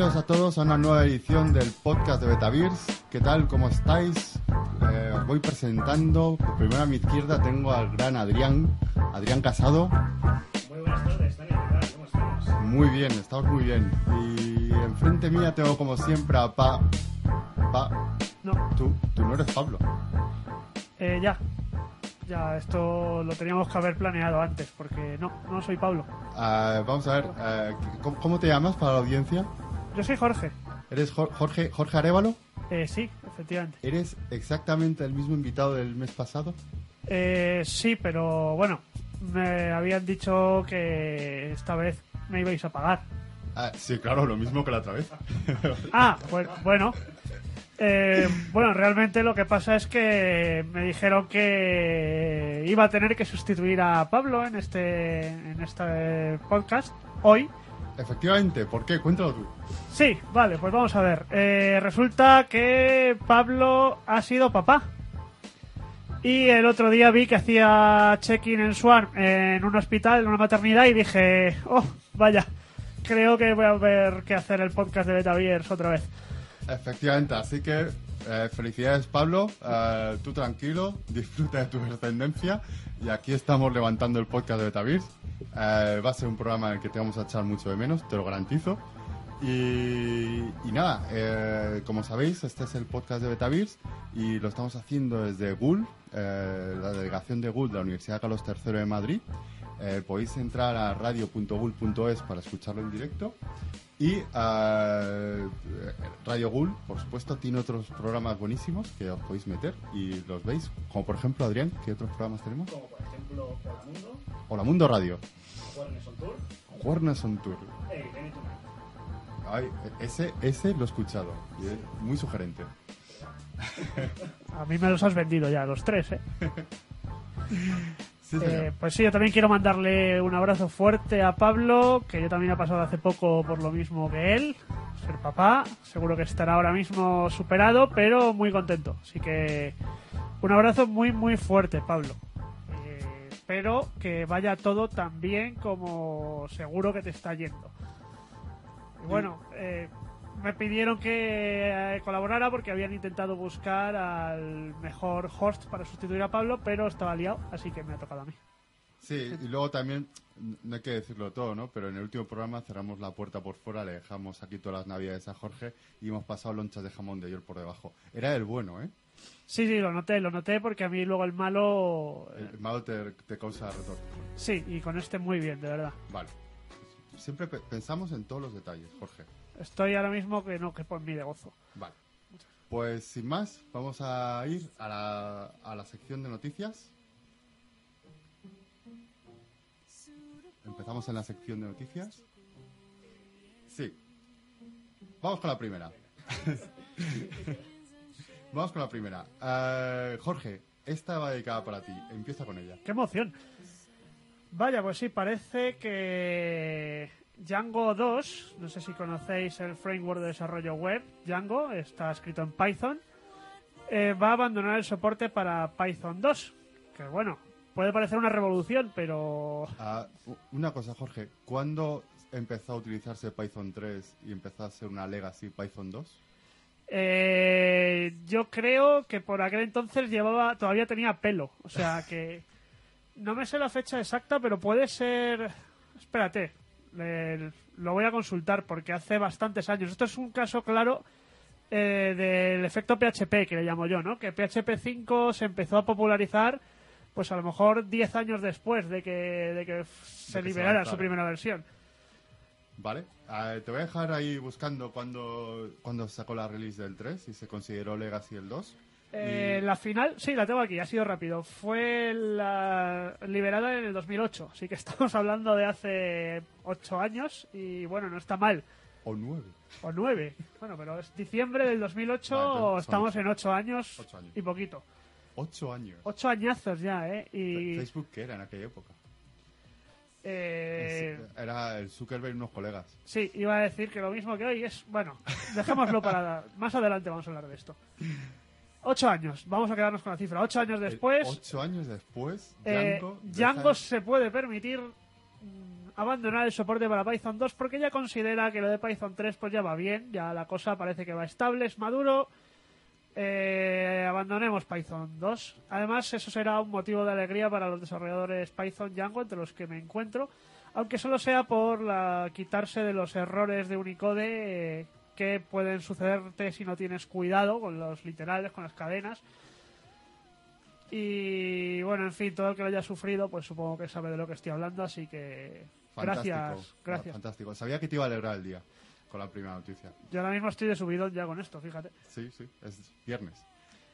Bienvenidos a todos a una nueva edición del podcast de Betavirs. ¿Qué tal? ¿Cómo estáis? Eh, os voy presentando. Primero a mi izquierda tengo al gran Adrián, Adrián Casado. Muy buenas tardes, Dani. ¿Qué tal? ¿Cómo estamos? Muy bien, estamos muy bien. Y enfrente mía tengo como siempre a Pa. Pa. No, Tú, tú no eres Pablo. eh, ya. Ya, esto lo teníamos que haber planeado antes, porque no, no soy Pablo. Ah, vamos a ver, eh, ¿cómo, cómo te llamas para la audiencia? Yo soy Jorge. ¿Eres Jor- Jorge, Jorge Arevalo? Eh, sí, efectivamente. ¿Eres exactamente el mismo invitado del mes pasado? Eh, sí, pero bueno, me habían dicho que esta vez me ibais a pagar. Ah, sí, claro, lo mismo que la otra vez. Ah, pues bueno. Eh, bueno, realmente lo que pasa es que me dijeron que iba a tener que sustituir a Pablo en este, en este podcast hoy. Efectivamente, ¿por qué? Cuéntalo tú. Sí, vale, pues vamos a ver. Eh, resulta que Pablo ha sido papá. Y el otro día vi que hacía check-in en Swan en un hospital, en una maternidad, y dije, oh, vaya, creo que voy a ver que hacer el podcast de Betaviers otra vez. Efectivamente, así que eh, felicidades Pablo, Eh, tú tranquilo, disfruta de tu descendencia y aquí estamos levantando el podcast de Betavirs. Eh, va a ser un programa en el que te vamos a echar mucho de menos, te lo garantizo. Y, y nada, eh, como sabéis, este es el podcast de Betavirs y lo estamos haciendo desde GUL, eh, la delegación de GUL de la Universidad Carlos III de Madrid. Eh, podéis entrar a radio.gul.es para escucharlo en directo. Y eh, Radio Gul, por supuesto, tiene otros programas buenísimos que os podéis meter y los veis. Como por ejemplo, Adrián, ¿qué otros programas tenemos? Como por ejemplo Hola Mundo, Hola Mundo Radio, Warner on Tour, Juernes on Tour. Tonight. Ay, ese, ese lo he escuchado y es muy sugerente. A mí me los has vendido ya, los tres, ¿eh? Sí. Eh, pues sí, yo también quiero mandarle un abrazo fuerte a Pablo, que yo también he pasado hace poco por lo mismo que él, ser papá. Seguro que estará ahora mismo superado, pero muy contento. Así que un abrazo muy, muy fuerte, Pablo. Eh, espero que vaya todo tan bien como seguro que te está yendo. Y bueno, eh, me pidieron que eh, colaborara porque habían intentado buscar al mejor host para sustituir a Pablo, pero estaba liado, así que me ha tocado a mí. Sí, y luego también, no hay que decirlo todo, ¿no? Pero en el último programa cerramos la puerta por fuera, le dejamos aquí todas las navidades a Jorge y hemos pasado lonchas de jamón de york por debajo. Era el bueno, ¿eh? Sí, sí, lo noté, lo noté porque a mí luego el malo... El malo te, te causa retorno. sí, y con este muy bien, de verdad. Vale. Siempre pe- pensamos en todos los detalles, Jorge. Estoy ahora mismo que no quepo en mí de gozo. Vale. Pues sin más, vamos a ir a la, a la sección de noticias. Empezamos en la sección de noticias. Sí. Vamos con la primera. vamos con la primera. Eh, Jorge, esta va dedicada para ti. Empieza con ella. ¡Qué emoción! Vaya, pues sí, parece que Django 2, no sé si conocéis el framework de desarrollo web, Django, está escrito en Python, eh, va a abandonar el soporte para Python 2. Que bueno, puede parecer una revolución, pero Ah, una cosa, Jorge. ¿Cuándo empezó a utilizarse Python 3 y empezó a ser una legacy Python 2? eh, yo creo que por aquel entonces llevaba, todavía tenía pelo. O sea que no me sé la fecha exacta, pero puede ser espérate, lo voy a consultar porque hace bastantes años. Esto es un caso claro eh, del efecto PHP, que le llamo yo, ¿no? Que PHP 5 se empezó a popularizar, pues a lo mejor 10 años después de que, de que se liberara su primera versión. Vale, Eh, te voy a dejar ahí buscando cuando, cuando sacó la release del 3 y se consideró Legacy el 2. Eh, La final, sí, la tengo aquí, ha sido rápido. Fue la, liberada en el 2008, así que estamos hablando de hace 8 años y bueno, no está mal. O 9. O 9. Bueno, pero es diciembre del 2008, Vale, son estamos ocho. en 8 años, Ocho años. y poquito. 8 años. 8 añazos ya, ¿eh? Y Facebook, ¿qué era en aquella época? eh, Era el Zuckerberg y unos colegas. sí, iba a decir que lo mismo que hoy es, bueno, dejémoslo para más adelante vamos a hablar de esto. 8 años, vamos a quedarnos con la cifra. 8 años después, 8 años después, Eh, Django. Se puede permitir mm, abandonar el soporte para Python 2 porque ya considera que lo de Python 3 pues ya va bien, ya la cosa parece que va estable, es maduro. Eh, abandonemos Python 2. Además, eso será un motivo de alegría para los desarrolladores Python Django, entre los que me encuentro, aunque solo sea por la, quitarse de los errores de Unicode eh, que pueden sucederte si no tienes cuidado con los literales, con las cadenas. Y bueno, en fin, todo el que lo haya sufrido, pues supongo que sabe de lo que estoy hablando, así que Fantástico. gracias, gracias. Fantástico. Sabía que te iba a alegrar el día con la primera noticia. Yo ahora mismo estoy de subidón ya con esto, fíjate. Sí, sí, es viernes.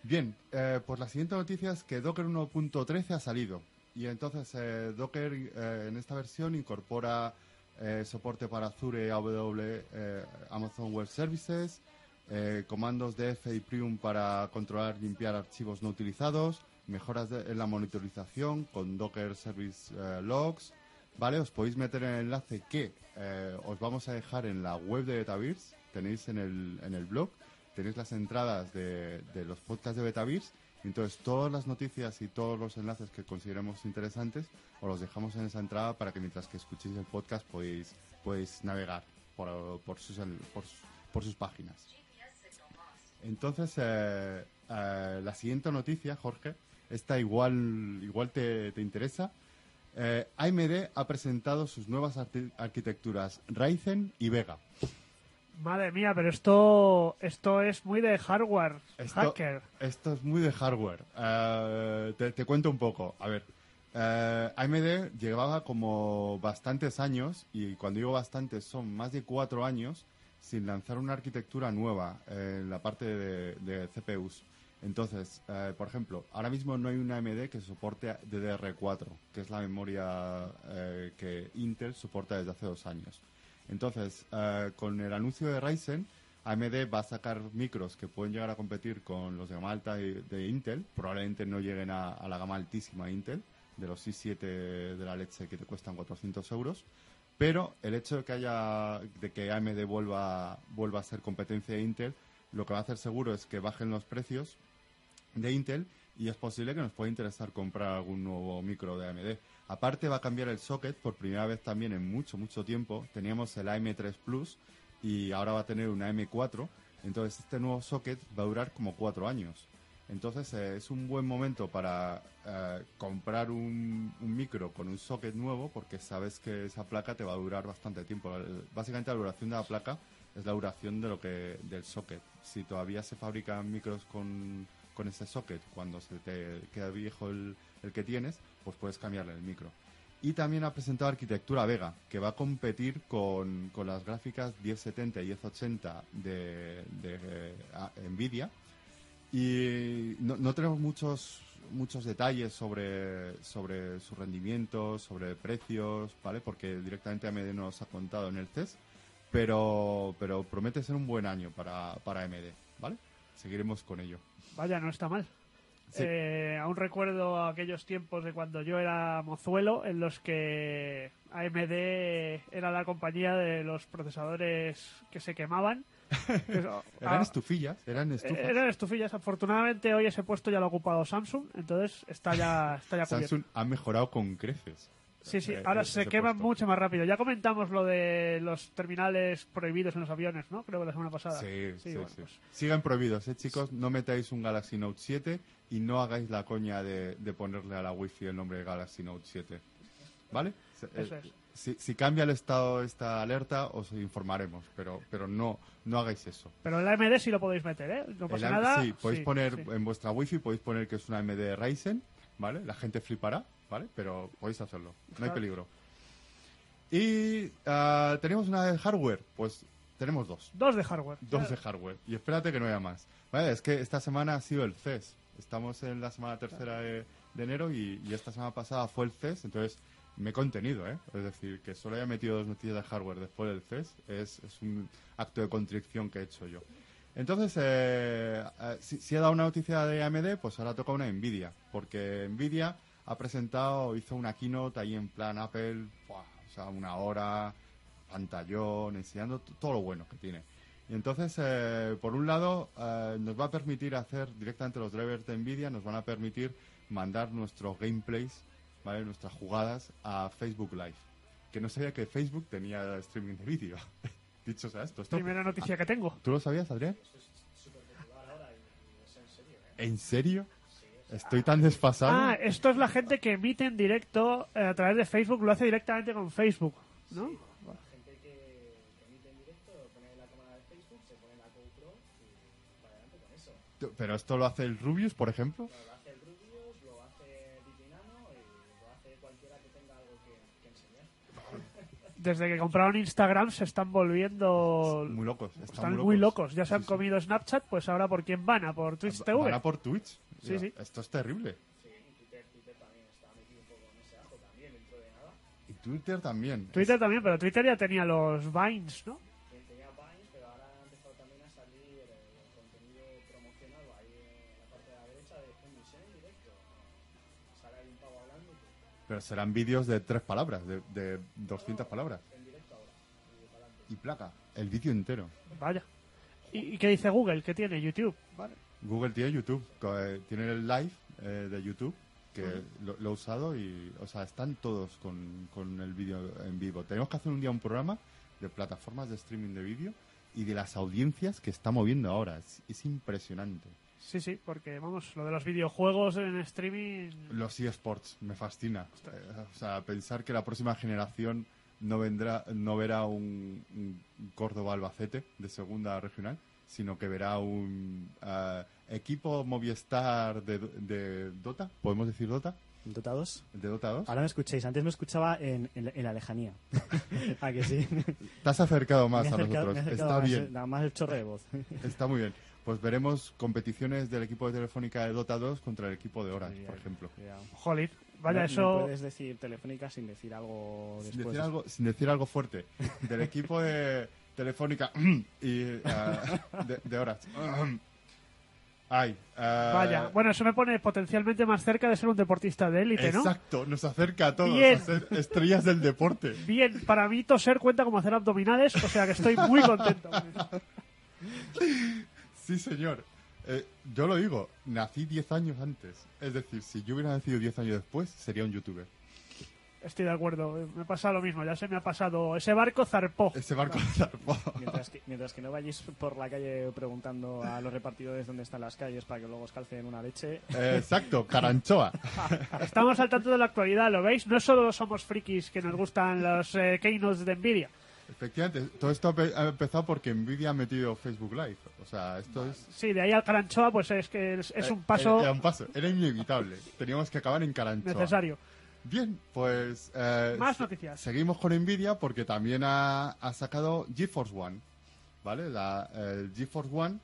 Bien, eh, pues la siguiente noticia es que Docker 1.13 ha salido. Y entonces eh, Docker eh, en esta versión incorpora eh, soporte para Azure, AW, eh, Amazon Web Services, eh, comandos de F y Prium para controlar y limpiar archivos no utilizados, mejoras en la monitorización con Docker Service eh, Logs. Vale, os podéis meter en el enlace que eh, os vamos a dejar en la web de Betavirs, tenéis en el, en el blog, tenéis las entradas de, de los podcasts de Betavirs, entonces todas las noticias y todos los enlaces que consideremos interesantes os los dejamos en esa entrada para que mientras que escuchéis el podcast podéis, podéis navegar por, sus, por, por sus páginas. Entonces, eh, eh, la siguiente noticia, Jorge, esta igual, igual te, te interesa. Eh, AMD ha presentado sus nuevas arquitecturas Ryzen y Vega. Madre mía, pero esto esto es muy de hardware, Esto, hacker. esto es muy de hardware. Eh, te, te cuento un poco. A ver, eh, AMD llevaba como bastantes años, y cuando digo bastantes son más de cuatro años, sin lanzar una arquitectura nueva en la parte de, de CPUs. Entonces, eh, por ejemplo, ahora mismo no hay una AMD que soporte DDR4, que es la memoria eh, que Intel soporta desde hace dos años. Entonces, eh, con el anuncio de Ryzen, AMD va a sacar micros que pueden llegar a competir con los de gama alta de Intel. Probablemente no lleguen a, a la gama altísima de Intel, de los i7 de la leche que te cuestan 400 euros. Pero el hecho de que haya, de que AMD vuelva, vuelva a ser competencia de Intel, lo que va a hacer seguro es que bajen los precios de Intel y es posible que nos pueda interesar comprar algún nuevo micro de AMD. Aparte va a cambiar el socket por primera vez también en mucho, mucho tiempo. Teníamos el AM3 Plus y ahora va a tener un AM4. Entonces este nuevo socket va a durar como cuatro años. Entonces eh, es un buen momento para eh, comprar un, micro con un socket nuevo porque sabes que esa placa te va a durar bastante tiempo. Básicamente la duración de la placa es la duración de lo que del socket. Si todavía se fabrican micros con, con ese socket cuando se te queda viejo el, el que tienes, pues puedes cambiarle el micro. Y también ha presentado arquitectura Vega, que va a competir con, con las gráficas 1070 y 1080 de, de a- Nvidia. Y no, no tenemos muchos muchos detalles sobre, sobre su rendimiento, sobre precios, ¿vale? Porque directamente AMD no nos ha contado en el CES, pero, pero promete ser un buen año para, para AMD, ¿vale? Seguiremos con ello. Vaya, no está mal. Sí. Eh, aún recuerdo aquellos tiempos de cuando yo era mozuelo en los que AMD era la compañía de los procesadores que se quemaban. Eso, Eran ah, estufillas, eran estufas. Eran estufillas. Afortunadamente hoy ese puesto ya lo ha ocupado Samsung, entonces está ya, está ya. Samsung ha mejorado con creces. Sí, sí, Eh, ahora se queman puesto. mucho más rápido. Ya comentamos lo de los terminales prohibidos en los aviones, ¿no? Creo que la semana pasada. Sí, sí, bueno, sí. pues- Sigan prohibidos, ¿eh, chicos? No metáis un Galaxy Note 7 y no hagáis la coña de, de ponerle a la Wi-Fi el nombre de Galaxy Note 7. ¿Vale? Se- Eso eh, es. si, si cambia el estado de esta alerta, os informaremos, pero, pero no, no hagáis eso. Pero el AMD sí lo podéis meter, ¿eh? No pasa AM nada. Sí, podéis Sí, poner sí. en vuestra wifi, podéis poner que es una AMD Ryzen, ¿vale? La gente flipará, ¿vale? Pero podéis hacerlo, no hay Claro. peligro. Y ah, tenemos una de hardware, pues tenemos dos. Dos de hardware. Dos de hardware. Y espérate que no haya más. Vale, es que esta semana ha sido el CES. Estamos en la semana tercera de, de enero y, y esta semana pasada fue el CES, entonces me he contenido, ¿eh? Es decir, que solo haya metido dos noticias de hardware después del CES es, es un acto de contrición que he hecho yo. Entonces, eh, eh, si, si he dado una noticia de AMD, pues ahora toca una Nvidia, porque Nvidia ha presentado, hizo una keynote ahí en plan Apple, ¡buah! o sea, una hora, pantallón, enseñando todo lo bueno que tiene. Y entonces, eh, por un lado, eh, nos va a permitir hacer directamente los drivers de Nvidia, nos van a permitir mandar nuestros gameplays, ¿vale? nuestras jugadas a Facebook Live. Que no sabía que Facebook tenía streaming de vídeo. Dicho sea esto, esto Primera noticia que tengo. ¿Tú lo sabías, Adrián? ¿En serio? Estoy tan desfasado. Ah, esto es la gente que emite en directo eh, a través de Facebook, lo hace directamente con Facebook, ¿no? gente que, que emite en directo, pone la cámara de Facebook, se pone la GoPro y para adelante con eso. Pero esto lo hace el Rubius, por ejemplo. Lo hace el Rubius, lo hace Divinano y lo hace cualquiera que tenga algo que, que enseñar. Desde que compraron Instagram se están volviendo... Muy locos. Están, Están muy locos. Ya se han comido Snapchat, pues ahora por quién van, a por Twitch TV. Van a por Twitch. Sí, sí. Esto es terrible. Sí, y Twitter, Twitter también está metido un poco en ese ajo también dentro de nada. Y Twitter también. Twitter también, pero Twitter ya tenía los Vines, ¿no? Que tenía Vines, pero ahora ha empezado también a salir eh, contenido promocionado ahí en la parte de la derecha de un misión en directo. Sale ahí un pavo hablando Pero serán vídeos de tres palabras, de, de 200 palabras. en directo ahora. Y. Y placa. El vídeo entero. Vaya. ¿Y, y qué dice Google? ¿Qué tiene YouTube? Vale. Google tiene YouTube. eh, Tiene el live eh, de YouTube. Que lo, lo he usado y, o sea, están todos con, con el vídeo en vivo. Tenemos que hacer un día un programa de plataformas de streaming de vídeo y de las audiencias que está moviendo ahora. Es, es impresionante. Sí, sí, porque vamos, lo de los videojuegos en streaming... Los eSports me fascina. Eh, O sea, pensar que la próxima generación no vendrá, no verá un, un Córdoba Albacete de segunda regional, sino que verá un eh, equipo Movistar de, de Dota, podemos decir Dota, ¿Dota 2? de Dota 2. Ahora me escuchéis, antes me escuchaba en, en la- en la lejanía. ¿A que sí? Te has acercado más a acercado- nosotros. me he acercado Está más, bien, Nada más el chorro de voz. está muy bien. Pues veremos competiciones del equipo de Telefónica de Dota 2 contra el equipo de Orange, por ejemplo. Cuidado. Jolín, vaya, No- no eso... puedes decir telefónica sin decir algo sin decir algo sin decir algo fuerte del equipo de Telefónica y ah, de, de Orange ay ah, Vaya, bueno, eso me pone potencialmente más cerca de ser un deportista de élite, ¿no? exacto nos acerca a todos Bien. a ser estrellas del deporte Bien, para mí toser cuenta como hacer abdominales, o sea que estoy muy contento. sí señor Eh, yo lo digo nací 10 años antes es decir si yo hubiera nacido 10 años después sería un youtuber Estoy de acuerdo, me pasa lo mismo, ya se me ha pasado. Ese barco zarpó. ese barco zarpó Mientras que, mientras que no vayáis por la calle preguntando a los repartidores dónde están las calles para que luego os calcen una leche. Eh, exacto caranchoa Estamos al tanto de la actualidad, ¿lo veis? No solo somos frikis que nos gustan los eh, keynotes de Nvidia. efectivamente todo esto ha pe- ha empezado porque Nvidia ha metido Facebook Live o sea esto es Sí, de ahí al Caranchoa, pues es que es, es un Eh, paso Era un paso, era inevitable. Teníamos que acabar en Caranchoa. necesario. Bien, pues. eh, Más se- noticias. Seguimos con Nvidia porque también ha, ha sacado GeForce One. ¿Vale? La, el GeForce One,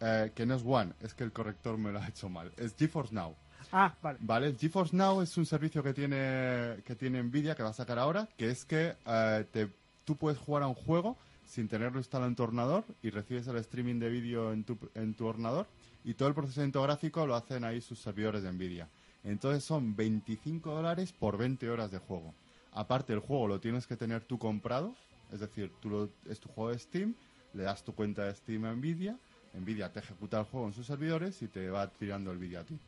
eh, que no es One, es que el corrector me lo ha hecho mal. Es GeForce Now. Ah, vale. ¿Vale? El GeForce Now es un servicio que tiene, que tiene Nvidia, que va a sacar ahora, que es que eh, te, tú puedes jugar a un juego sin tenerlo instalado en tu ordenador y recibes el streaming de vídeo en tu, en tu ordenador y todo el procesamiento gráfico lo hacen ahí sus servidores de Nvidia. Entonces son 25 dólares por 20 horas de juego. Aparte, el juego lo tienes que tener tú comprado, es decir, tú lo- es tu juego de Steam, le das tu cuenta de Steam a Nvidia, Nvidia te ejecuta el juego en sus servidores y te va tirando el vídeo a ti.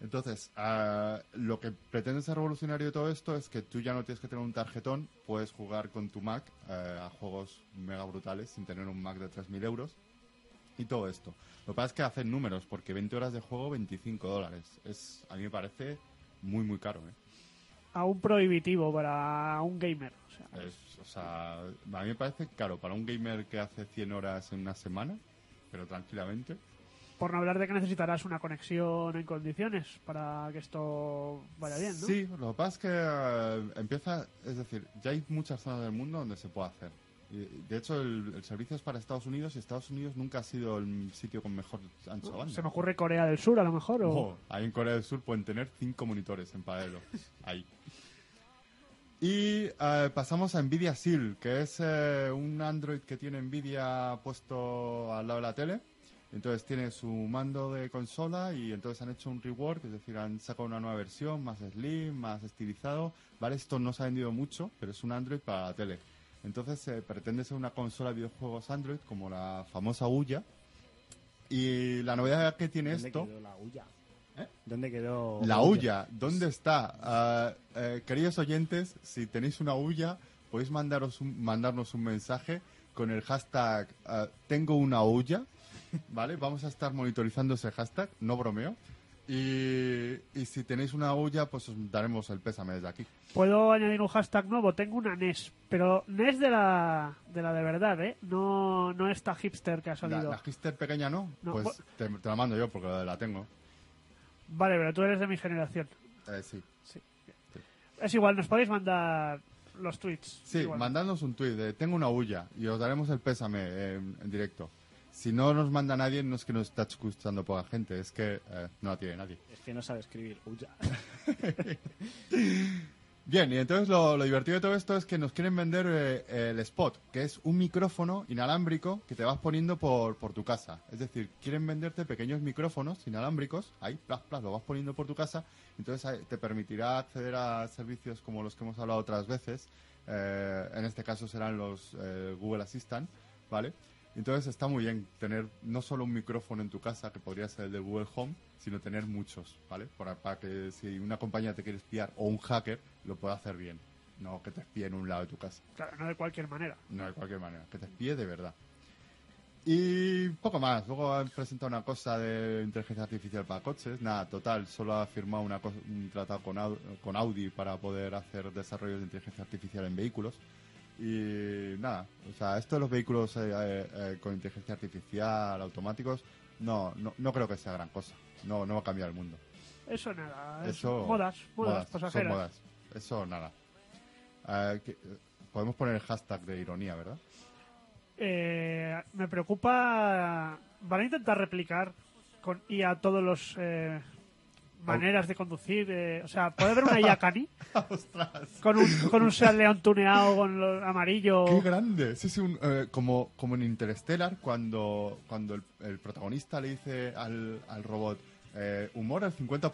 Entonces, ah, lo que pretende ser revolucionario de todo esto es que tú ya no tienes que tener un tarjetón, puedes jugar con tu Mac eh, a juegos mega brutales sin tener un Mac de 3.000 euros y todo esto. Lo que pasa es que hacen números, porque 20 horas de juego, 25 dólares. Es, a mí me parece muy, muy caro. ¿eh? aún prohibitivo para un gamer. O sea, Es- o sea, a mí me parece caro para un gamer que hace 100 horas en una semana, pero tranquilamente. por no hablar de que necesitarás una conexión en condiciones para que esto vaya bien, ¿no? Sí, lo que pasa es que eh, empieza, es decir, ya hay muchas zonas del mundo donde se puede hacer. Y, de hecho, el, el servicio es para Estados Unidos y Estados Unidos nunca ha sido el sitio con mejor ancho de banda. Se me ocurre Corea del Sur, a lo mejor. O... Ojo, ahí en Corea del Sur pueden tener cinco monitores en paralelo. Ahí. Y eh, pasamos a Nvidia Shield, que es eh, un Android que tiene Nvidia puesto al lado de la tele. Entonces tiene su mando de consola y entonces han hecho un rework, es decir, han sacado una nueva versión, más slim, más estilizado. Vale, esto no se ha vendido mucho, pero es un Android para la tele. Entonces eh, pretende ser una consola de videojuegos Android como la famosa Uya. Y la novedad que tiene ¿Dónde esto... quedó la huya? ¿Eh? ¿Dónde quedó La huya, ¿dónde está? Ah, eh, queridos oyentes, si tenéis una huya, podéis mandaros un- mandarnos un mensaje con el hashtag ah, tengo una huya, ¿vale? Vamos a estar monitorizando ese hashtag, no bromeo. Y, y si tenéis una huya, pues os daremos el pésame desde aquí. Puedo añadir un hashtag nuevo. Tengo una NES, pero NES de la de, la de verdad, ¿eh? No, no esta hipster que ha salido. la Hister pequeña no, No, pues te, te la mando yo porque la tengo. Vale, pero tú eres de mi generación. Eh, sí. Es igual, nos podéis mandar los tweets. Sí, Igual. mandadnos un tuit de tengo una huya y os daremos el pésame en, en directo. Si no nos manda nadie, no es que nos está escuchando poca gente, es que eh, no la tiene nadie. Es que no sabe escribir. Huya. Bien, y entonces lo, lo divertido de todo esto es que nos quieren vender eh, el Spot, que es un micrófono inalámbrico que te vas poniendo por, por tu casa. Es decir, quieren venderte pequeños micrófonos inalámbricos, ahí, plas, plas, lo vas poniendo por tu casa, entonces te permitirá acceder a servicios como los que hemos hablado otras veces. Eh, en este caso serán los eh, Google Assistant, ¿vale? Entonces está muy bien tener no solo un micrófono en tu casa, que podría ser el de Google Home, sino tener muchos, ¿vale? Para, para que si una compañía te quiere espiar o un hacker, lo pueda hacer bien. No que te espíe en un lado de tu casa. Claro, no de cualquier manera. No de cualquier manera, que te espíe de verdad. Y poco más. Luego han presentado una cosa de inteligencia artificial para coches. Nada, total. Solo ha firmado una cosa- un tratado con Audi para poder hacer desarrollos de inteligencia artificial en vehículos. Y nada, o sea, esto de los vehículos eh, eh, eh, con inteligencia artificial, automáticos, no, no, no creo que sea gran cosa. No, no va a cambiar el mundo. Eso nada. es Eso, modas, modas, pasajeras. modas. Eso nada. Eh, que- podemos poner el hashtag de ironía, ¿verdad? Eh, me preocupa. Van a intentar replicar con IA todos los. Maneras de conducir. eh, o sea, ¿puede haber una IA Cani? Con un, con un Seat León tuneado con lo amarillo. ¡Qué grande! Sí, sí, un- eh, como, como en Interstellar, cuando, cuando el, el protagonista le dice al, al robot eh, humor al 50%,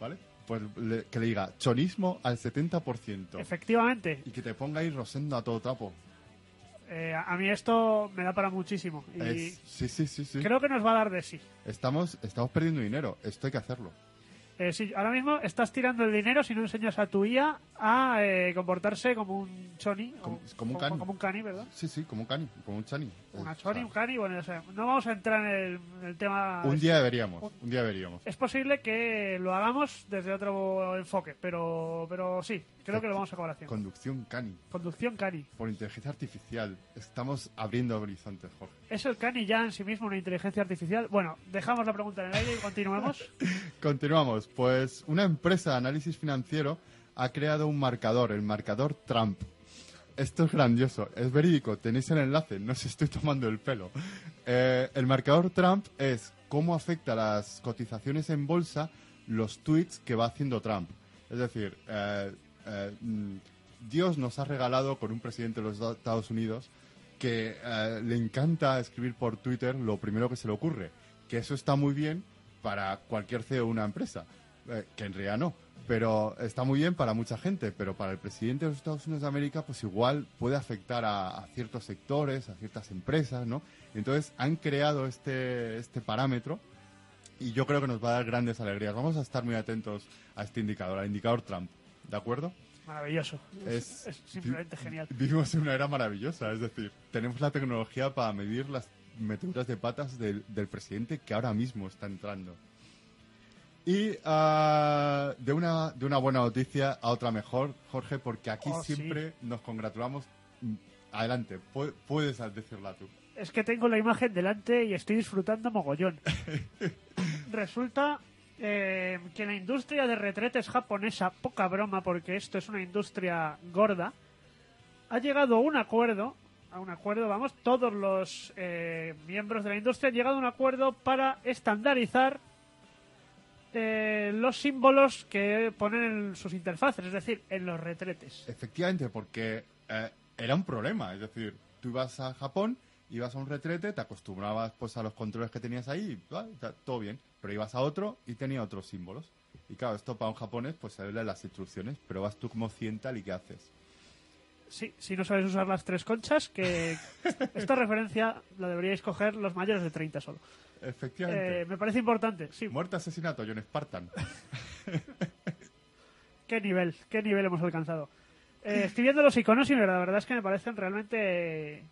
¿vale? Pues le- que le diga chonismo al 70%. Efectivamente. Y que te ponga ahí rosendo a todo trapo. Eh, a a mí esto me da para muchísimo. Y Es- sí, sí, sí, sí. creo que nos va a dar de sí. Estamos, estamos perdiendo dinero. Esto hay que hacerlo. Eh, sí, ahora mismo estás tirando el dinero si no enseñas a tu IA a eh, comportarse como un choni. Como- o- como un cani. Como un cani, ¿verdad? Sí, sí, como un cani, como un chani. Una Eh, choni, un cani, bueno, o sea, no vamos a entrar en el, en el tema... Un día deberíamos, un día deberíamos. Es posible que lo hagamos desde otro enfoque, pero, pero sí, creo que lo vamos a acabar haciendo. Conducción cani, Conducción cani. por inteligencia artificial. Estamos abriendo horizontes, Jorge. ¿Es el cani ya en sí mismo una inteligencia artificial? Bueno, dejamos la pregunta en el aire y continuemos. Continuamos. Pues una empresa de análisis financiero ha creado un marcador, el marcador Trump. Esto es grandioso, es verídico, tenéis el enlace, no os estoy tomando el pelo. Eh, el marcador Trump es cómo afecta las cotizaciones en bolsa los tweets que va haciendo Trump. Es decir, eh, eh, mm, Dios nos ha regalado con un presidente de los Estados Unidos que le encanta escribir por Twitter lo primero que se le ocurre. Que eso está muy bien para cualquier CEO de una empresa, eh, que en realidad no. Pero está muy bien para mucha gente, pero para el presidente de los Estados Unidos de América, pues igual puede afectar a, a ciertos sectores, a ciertas empresas, ¿no? Entonces han creado este, este parámetro y yo creo que nos va a dar grandes alegrías. Vamos a estar muy atentos a este indicador, al indicador Trump, ¿de acuerdo? Maravilloso. Es, Es simplemente genial. Vivimos en una era maravillosa, es decir, tenemos la tecnología para medir las meteduras de patas del, del presidente que ahora mismo está entrando. Y ah, de, una, de una buena noticia a otra mejor, Jorge, porque aquí Oh, sí. siempre nos congratulamos. Mm, Adelante, pu- puedes decirla tú. Es que tengo la imagen delante y estoy disfrutando mogollón. Resulta eh, que la industria de retretes japonesa, poca broma porque esto es una industria gorda, ha llegado a un acuerdo, a un acuerdo, vamos, todos los eh, miembros de la industria han llegado a un acuerdo para estandarizar eh, los símbolos que ponen en sus interfaces, es decir, en los retretes. Efectivamente, porque eh, era un problema. Es decir, tú ibas a Japón, ibas a un retrete, te acostumbrabas pues a los controles que tenías ahí, y, todo bien. Pero ibas a otro y tenía otros símbolos. Y claro, esto para un japonés pues se lee las instrucciones, pero vas tú como occidental y ¿qué haces? Sí, si no sabes usar las tres conchas, que esta referencia la deberíais coger los mayores de 30 solo. Efectivamente. Eh, me parece importante, sí. Muerte, asesinato, John Spartan. ¿Qué nivel? ¿Qué nivel hemos alcanzado? Eh, estoy viendo los iconos y la verdad es que me parecen realmente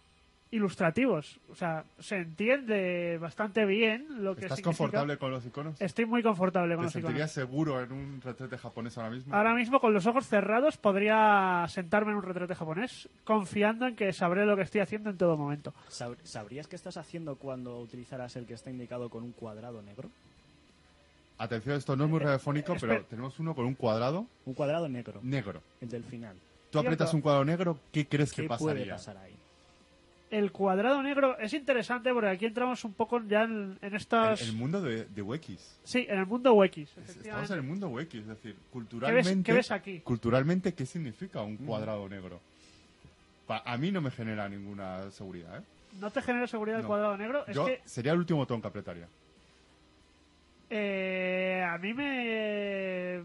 ilustrativos. O sea, se entiende bastante bien lo que ¿Estás significa. confortable con los iconos? Estoy muy confortable con ¿Te los sentirías iconos. seguro en un retrete japonés ahora mismo? Ahora mismo, con los ojos cerrados, podría sentarme en un retrete japonés, confiando en que sabré lo que estoy haciendo en todo momento. Sab- ¿Sabrías qué estás haciendo cuando utilizarás el que está indicado con un cuadrado negro? Atención, esto no es muy radiofónico, pero espera. tenemos uno con un cuadrado Un cuadrado negro, negro. el del final. Tú aprietas un cuadrado negro, ¿qué crees que ¿Qué pasaría? puede pasar ahí? El cuadrado negro es interesante porque aquí entramos un poco ya en, en estas... El, el mundo de, de Wekis. Sí, en el mundo. Es- Estamos en el mundo Wekis, es decir, ¿Qué ves, culturalmente... qué ves aquí? Culturalmente, ¿qué significa un cuadrado negro? Pa- a mí no me genera ninguna seguridad, ¿eh? ¿No te genera seguridad el cuadrado negro? Es Yo que sería el último botón que apretaría. eh, a mí me...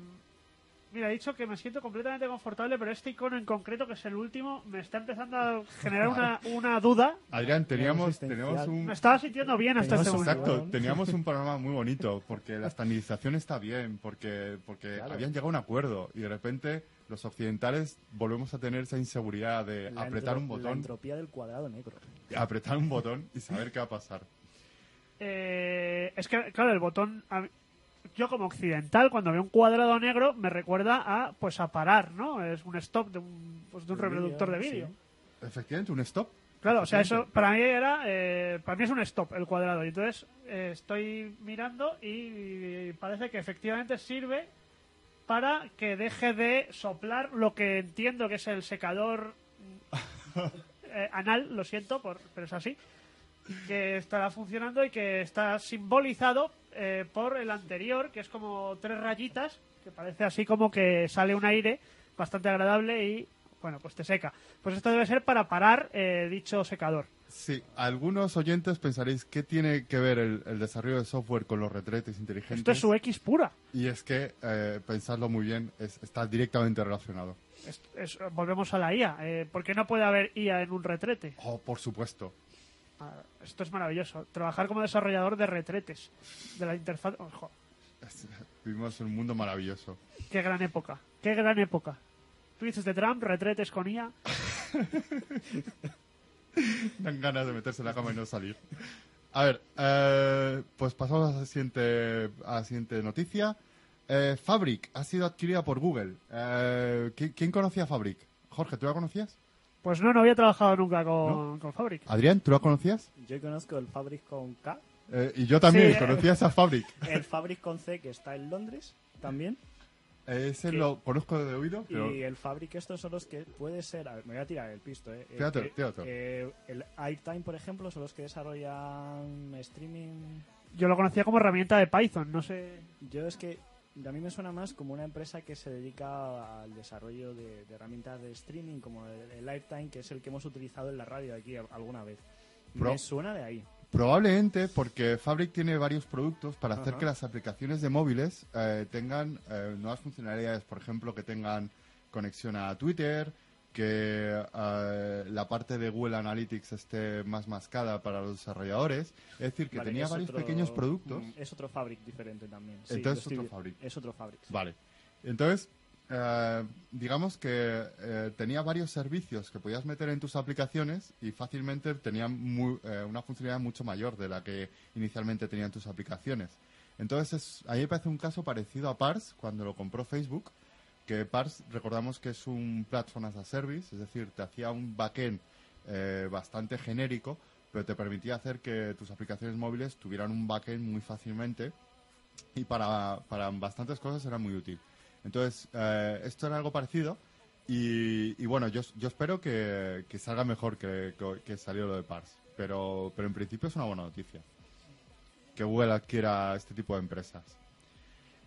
Mira, he dicho que me siento completamente confortable, pero este icono en concreto, que es el último, me está empezando a generar una, una duda. Adrián, teníamos, teníamos un... Me estaba sintiendo bien hasta este momento. Exacto, teníamos un programa muy bonito porque la estandarización está bien, porque, porque Claro. habían llegado a un acuerdo y de repente los occidentales volvemos a tener esa inseguridad de La apretar un La botón, entropía del cuadrado negro. apretar un botón y saber qué va a pasar. Eh, es que, claro, el botón... yo como occidental, cuando veo un cuadrado negro, me recuerda a pues a parar, ¿no? Es un stop de un, pues, de un reproductor de vídeo, sí. Efectivamente, un stop. Claro, o sea, eso para mí era, eh, para mí es un stop el cuadrado. Y entonces eh, estoy mirando y parece que efectivamente sirve para que deje de soplar lo que entiendo que es el secador eh, anal, lo siento, por, pero es así, que estará funcionando y que está simbolizado eh, por el anterior, que es como tres rayitas, que parece así como que sale un aire bastante agradable y, bueno, pues te seca. Pues esto debe ser para parar eh, dicho secador. Sí, algunos oyentes pensaréis qué tiene que ver el, el desarrollo de software con los retretes inteligentes. Esto es UX pura. Y es que, eh, pensadlo muy bien, es- está directamente relacionado. Es- es- volvemos a la IA. Eh, ¿Por qué no puede haber IA en un retrete? Oh, por supuesto. Ah, Esto es maravilloso. Trabajar como desarrollador de retretes. De la interfaz. Ojo, vivimos en un mundo maravilloso. qué gran época. Qué gran época. Tú dices de Trump, retretes con IA. Dan ganas de meterse en la cama y no salir. A ver, eh, pues pasamos a la siguiente, a la siguiente noticia. Eh, Fabric ha sido adquirida por Google. Eh, ¿qui- ¿Quién conocía Fabric? Jorge, ¿tú la conocías? Pues no, no había trabajado nunca con, con Fabric. Adrián, ¿tú la conocías? Yo conozco el Fabric con K, Eh, y yo también, Sí, eh. conocías a Fabric. el Fabric con C que está en Londres también. Ese ¿Qué? lo conozco de oído, pero Y el Fabric estos son los que puede ser... A ver, me voy a tirar el pisto, ¿eh? Tírate, eh, tírate. eh, el Airtime, por ejemplo, son los que desarrollan streaming... Yo lo conocía como herramienta de Python. No sé. Yo es que a mí me suena más como una empresa que se dedica al desarrollo de, de herramientas de streaming, como el, el Airtime, que es el que hemos utilizado en la radio aquí alguna vez. Pro- Me suena de ahí. Probablemente porque Fabric tiene varios productos para hacer Ajá. que las aplicaciones de móviles eh, tengan eh, nuevas funcionalidades, por ejemplo, que tengan conexión a Twitter, que eh, la parte de Google Analytics esté más mascada para los desarrolladores. Es decir, que Vale, tenía es varios otro- pequeños productos. mm, Es otro Fabric diferente también. Sí, Entonces estoy otro Fabric. Es otro Fabric. sí. Vale. Entonces, eh, digamos que eh, tenía varios servicios que podías meter en tus aplicaciones y fácilmente tenían mu- eh, una funcionalidad mucho mayor de la que inicialmente tenían tus aplicaciones. Entonces, es- a mí me parece un caso parecido a Parse cuando lo compró Facebook, que Parse, recordamos que es un platform as a service, es decir, te hacía un backend eh, bastante genérico, pero te permitía hacer que tus aplicaciones móviles tuvieran un backend muy fácilmente y para, para bastantes cosas era muy útil. Entonces, eh, esto era algo parecido y, bueno, yo, yo espero que, que salga mejor que, que, salió lo de Parse, pero, pero en principio es una buena noticia que Google adquiera este tipo de empresas.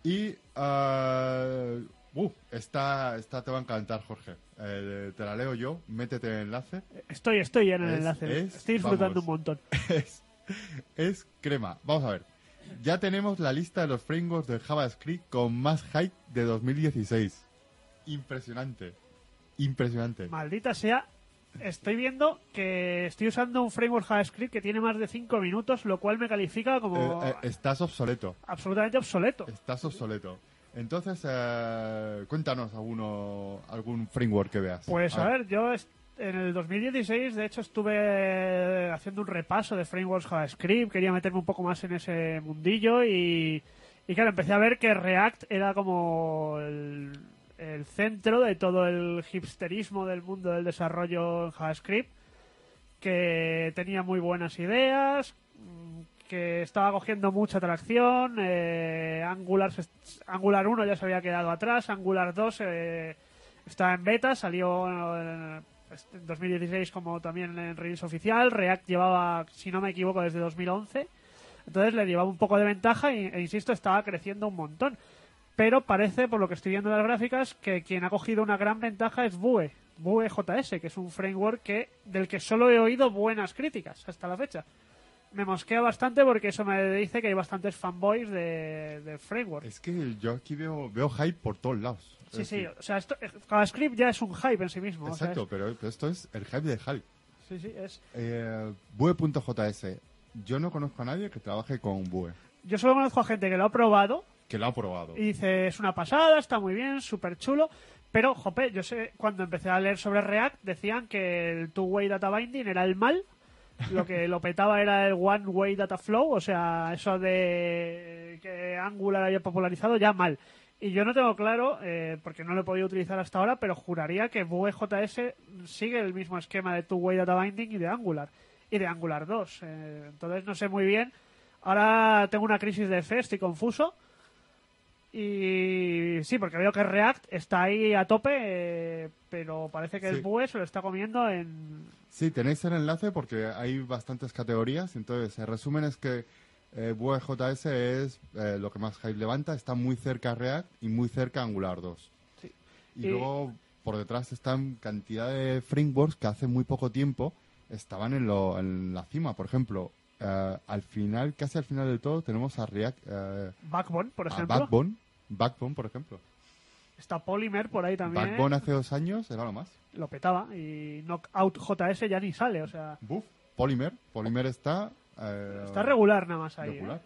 Y eh, uh, esta, esta te va a encantar, Jorge. Eh, te la leo yo, métete en el enlace. Estoy, estoy en el Es- enlace. es- estoy disfrutando vamos. un montón. es, es crema. Vamos a ver. Ya tenemos la lista de los frameworks de JavaScript con más hype de 2016. Impresionante. Impresionante. Maldita sea. Estoy viendo que estoy usando un framework JavaScript que tiene más de 5 minutos, lo cual me califica como Eh, eh, estás obsoleto. absolutamente obsoleto. Estás obsoleto. Entonces, eh, cuéntanos alguno, algún framework que veas. Pues a ver, yo en el 2016, de hecho, estuve haciendo un repaso de frameworks JavaScript, quería meterme un poco más en ese mundillo y, y claro, empecé a ver que React era como el, el centro de todo el hipsterismo del mundo del desarrollo en JavaScript, que tenía muy buenas ideas, que estaba cogiendo mucha atracción, eh, Angular, Angular 1 ya se había quedado atrás, Angular 2 eh, en beta, salió eh, en 2016 como también en release oficial, React llevaba, si no me equivoco, desde 2011, entonces le llevaba un poco de ventaja e insisto, estaba creciendo un montón. Pero parece, por lo que estoy viendo en las gráficas, que quien ha cogido una gran ventaja es Vue, Vue.js, que es un framework que, del que solo he oído buenas críticas hasta la fecha. Me mosquea bastante porque eso me dice que hay bastantes fanboys de, del framework. Es que yo aquí veo, veo hype por todos lados. Sí, sí, o sea, esto, eh, JavaScript ya es un hype en sí mismo. o sea, Exacto, pero, esto es el hype del hype. sí, sí, es... Eh, Vue.js. Yo no conozco a nadie que trabaje con Vue, Yo solo conozco a gente que lo ha probado que lo ha probado. y dice, es una pasada, está muy bien, súper chulo. Pero, jope, yo sé, cuando empecé a leer sobre React, decían que el two-way data binding era el mal. Lo que lo petaba era el one-way data flow, o sea, eso de que Angular haya popularizado ya mal. Y yo no tengo claro, eh, porque no lo he podido utilizar hasta ahora, pero juraría que Vue.js sigue el mismo esquema de two-way data binding y de Angular. Y de Angular 2. Eh, entonces no sé muy bien. Ahora tengo una crisis de fe, estoy confuso. Y sí, porque veo que React está ahí a tope, eh, pero parece que Sí. el Vue se lo está comiendo en... Sí, tenéis el enlace porque hay bastantes categorías. Entonces, el resumen es que eh, Vue.js es eh, lo que más hype levanta. Está muy cerca React y muy cerca Angular 2. Sí. Y, Y- luego, por detrás están cantidad de frameworks que hace muy poco tiempo estaban en, lo, en la cima. Por ejemplo, eh, al final, casi al final del todo, tenemos a React, eh, Backbone, por ejemplo. Backbone. Backbone, por ejemplo. Está Polymer por ahí también. Backbone hace dos años era lo más. Lo petaba. Y Knockout JS ya ni sale, o sea... Buf, Polymer. Polymer está... eh, Está regular nada más ahí. ¿eh?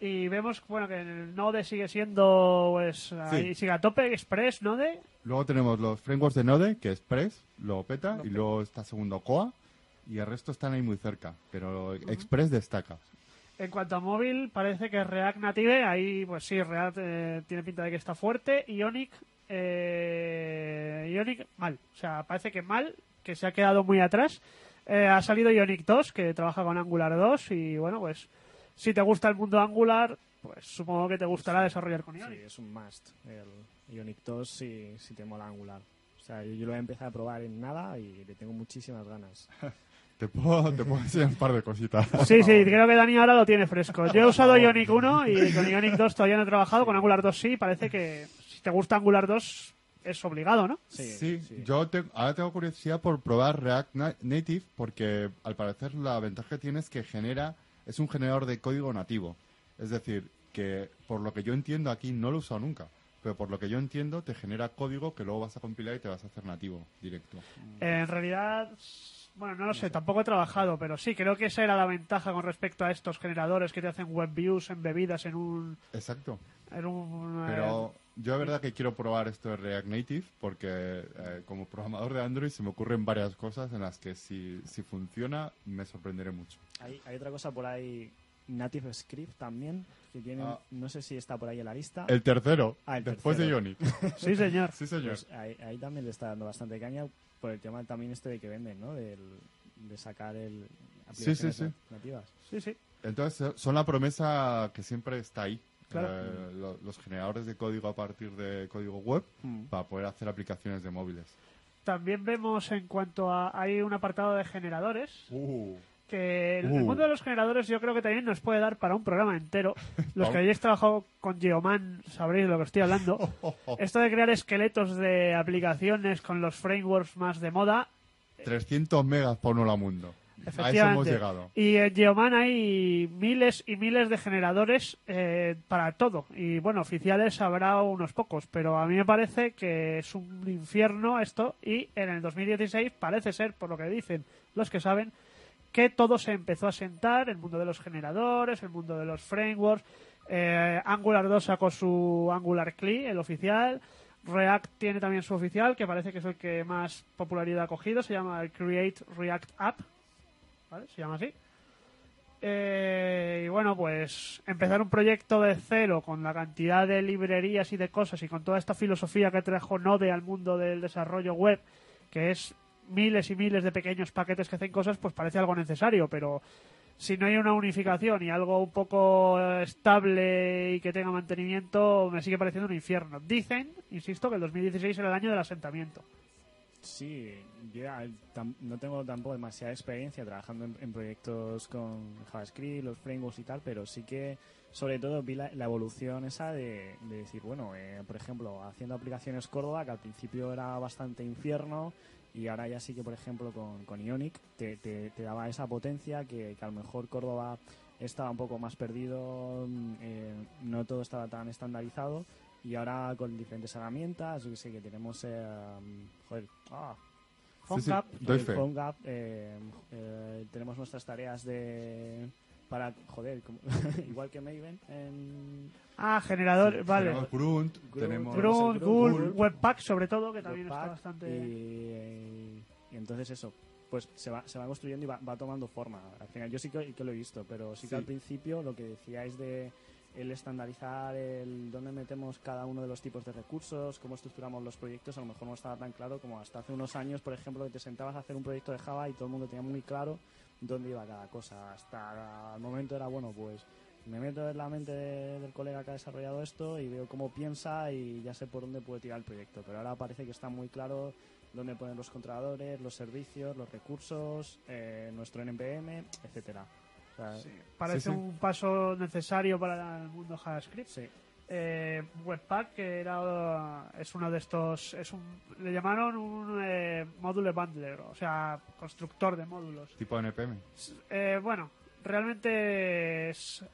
Y vemos bueno, que el Node sigue siendo, pues, ahí sigue a tope, Express, Node. Luego tenemos los frameworks de Node, que Express lo peta, y luego está segundo Coa, y el resto están ahí muy cerca, pero Express destaca. En cuanto a móvil, parece que React Native, ahí, pues sí, React eh, tiene pinta de que está fuerte. Ionic, eh, Ionic, mal. O sea, parece que mal, que se ha quedado muy atrás. Eh, ha salido Ionic 2, que trabaja con Angular 2, y bueno, pues, si te gusta el mundo Angular, pues supongo que te gustará desarrollar con Sí, Ionic. es un must. El Ionic 2 si, si te mola Angular. O sea, yo, yo lo he empezado a probar en nada y le tengo muchísimas ganas. Te puedo, te puedo enseñar un par de cositas. Sí, sí, creo que Dani ahora lo tiene fresco. Yo he usado Ionic 1 y con Ionic 2 todavía no he trabajado, con Angular 2 sí, parece que si te gusta Angular 2 es obligado, ¿no? Sí, Sí, sí. yo te- ahora tengo curiosidad por probar React Na- Native, porque al parecer la ventaja que tiene es que genera, es un generador de código nativo. Es decir, que por lo que yo entiendo aquí, no lo he usado nunca, pero por lo que yo entiendo te genera código que luego vas a compilar y te vas a hacer nativo, directo. En realidad, bueno, no lo sé, tampoco he trabajado, pero sí, creo que esa era la ventaja con respecto a estos generadores que te hacen web views embebidas en un... Exacto. En un eh, Pero yo de verdad que quiero probar esto de React Native porque eh, como programador de Android se me ocurren varias cosas en las que si, si funciona me sorprenderé mucho. Hay, hay otra cosa por ahí Native Script también, que tiene, Ah. no sé si está por ahí en la lista. El tercero, Ah, el después tercero. de Ionic. Sí, señor. Sí, señor. Pues ahí, ahí también le está dando bastante caña por el tema también este de que venden, ¿no? Del, de sacar el Sí, sí, aplicaciones sí. nativas. Sí, sí. Entonces, eh, son la promesa que siempre está ahí. Claro. Eh, lo- los generadores de código a partir de código web Mm. para poder hacer aplicaciones de móviles. También vemos en cuanto a... Hay un apartado de generadores Uh, que el, el Uh. mundo de los generadores yo creo que también nos puede dar para un programa entero. Los que hayáis trabajado con Geoman sabréis de lo que estoy hablando. Esto de crear esqueletos de aplicaciones con los frameworks más de moda 300 megas por Hola Mundo. A eso hemos Efectivamente. llegado. Y en Geoman hay miles y miles de generadores eh, para todo. Y bueno, oficiales habrá unos pocos, pero a mí me parece que es un infierno esto. Y en el 2016 parece ser, por lo que dicen los que saben, que todo se empezó a sentar, el mundo de los generadores, el mundo de los frameworks. eh, Angular 2 sacó su Angular CLI, el oficial. React tiene también su oficial, que parece que es el que más popularidad ha cogido. Se llama el Create React App. ¿Vale? Se llama así. Eh, y bueno, pues empezar un proyecto de cero con la cantidad de librerías y de cosas y con toda esta filosofía que trajo Node al mundo del desarrollo web, que es miles y miles de pequeños paquetes que hacen cosas, pues parece algo necesario, pero si no hay una unificación y algo un poco estable y que tenga mantenimiento, me sigue pareciendo un infierno. Dicen, insisto, que el 2016 era el año del asentamiento. Sí, yo no tengo tampoco demasiada experiencia trabajando en, proyectos con JavaScript, los frameworks y tal, pero sí que sobre todo vi la, la evolución esa de, de decir, bueno, eh, por ejemplo, haciendo aplicaciones Córdoba, que al principio era bastante infierno, y ahora ya sí que, por ejemplo, con, con Ionic te, te- te daba esa potencia que, que a lo mejor Córdoba estaba un poco más perdido, mm, eh, no todo estaba tan estandarizado, y ahora con diferentes herramientas, yo que sé, que tenemos, eh, joder, ah, Sí, sí, PhoneGap. PhoneGap, eh, eh, tenemos nuestras tareas de para joder como- igual que Maven en Ah, generador, vale. Tenemos Grunt, Grunt, tenemos... Grunt, Grunt. Webpack sobre todo, que también está bastante... y, y entonces eso pues se va, se va construyendo y va, va tomando forma al final yo sí que, que lo he visto pero sí que Sí. al principio lo que decíais de el estandarizar el dónde metemos cada uno de los tipos de recursos, cómo estructuramos los proyectos, a lo mejor no estaba tan claro como hasta hace unos años, por ejemplo, que te sentabas a hacer un proyecto de Java y todo el mundo tenía muy claro dónde iba cada cosa. Hasta el momento era, bueno, pues me meto en la mente de- del colega que ha desarrollado esto y veo cómo piensa y ya sé por dónde puede tirar el proyecto. Pero ahora parece que está muy claro dónde poner los controladores, los servicios, los recursos, eh, nuestro NPM, etcétera. O sea, Sí, parece Sí, sí. un paso necesario para el mundo JavaScript. sí. Eh, Webpack, que era es uno de estos, es un, le llamaron un eh, módulo bundler, o sea, constructor de módulos. Tipo NPM. Eh, bueno, realmente es,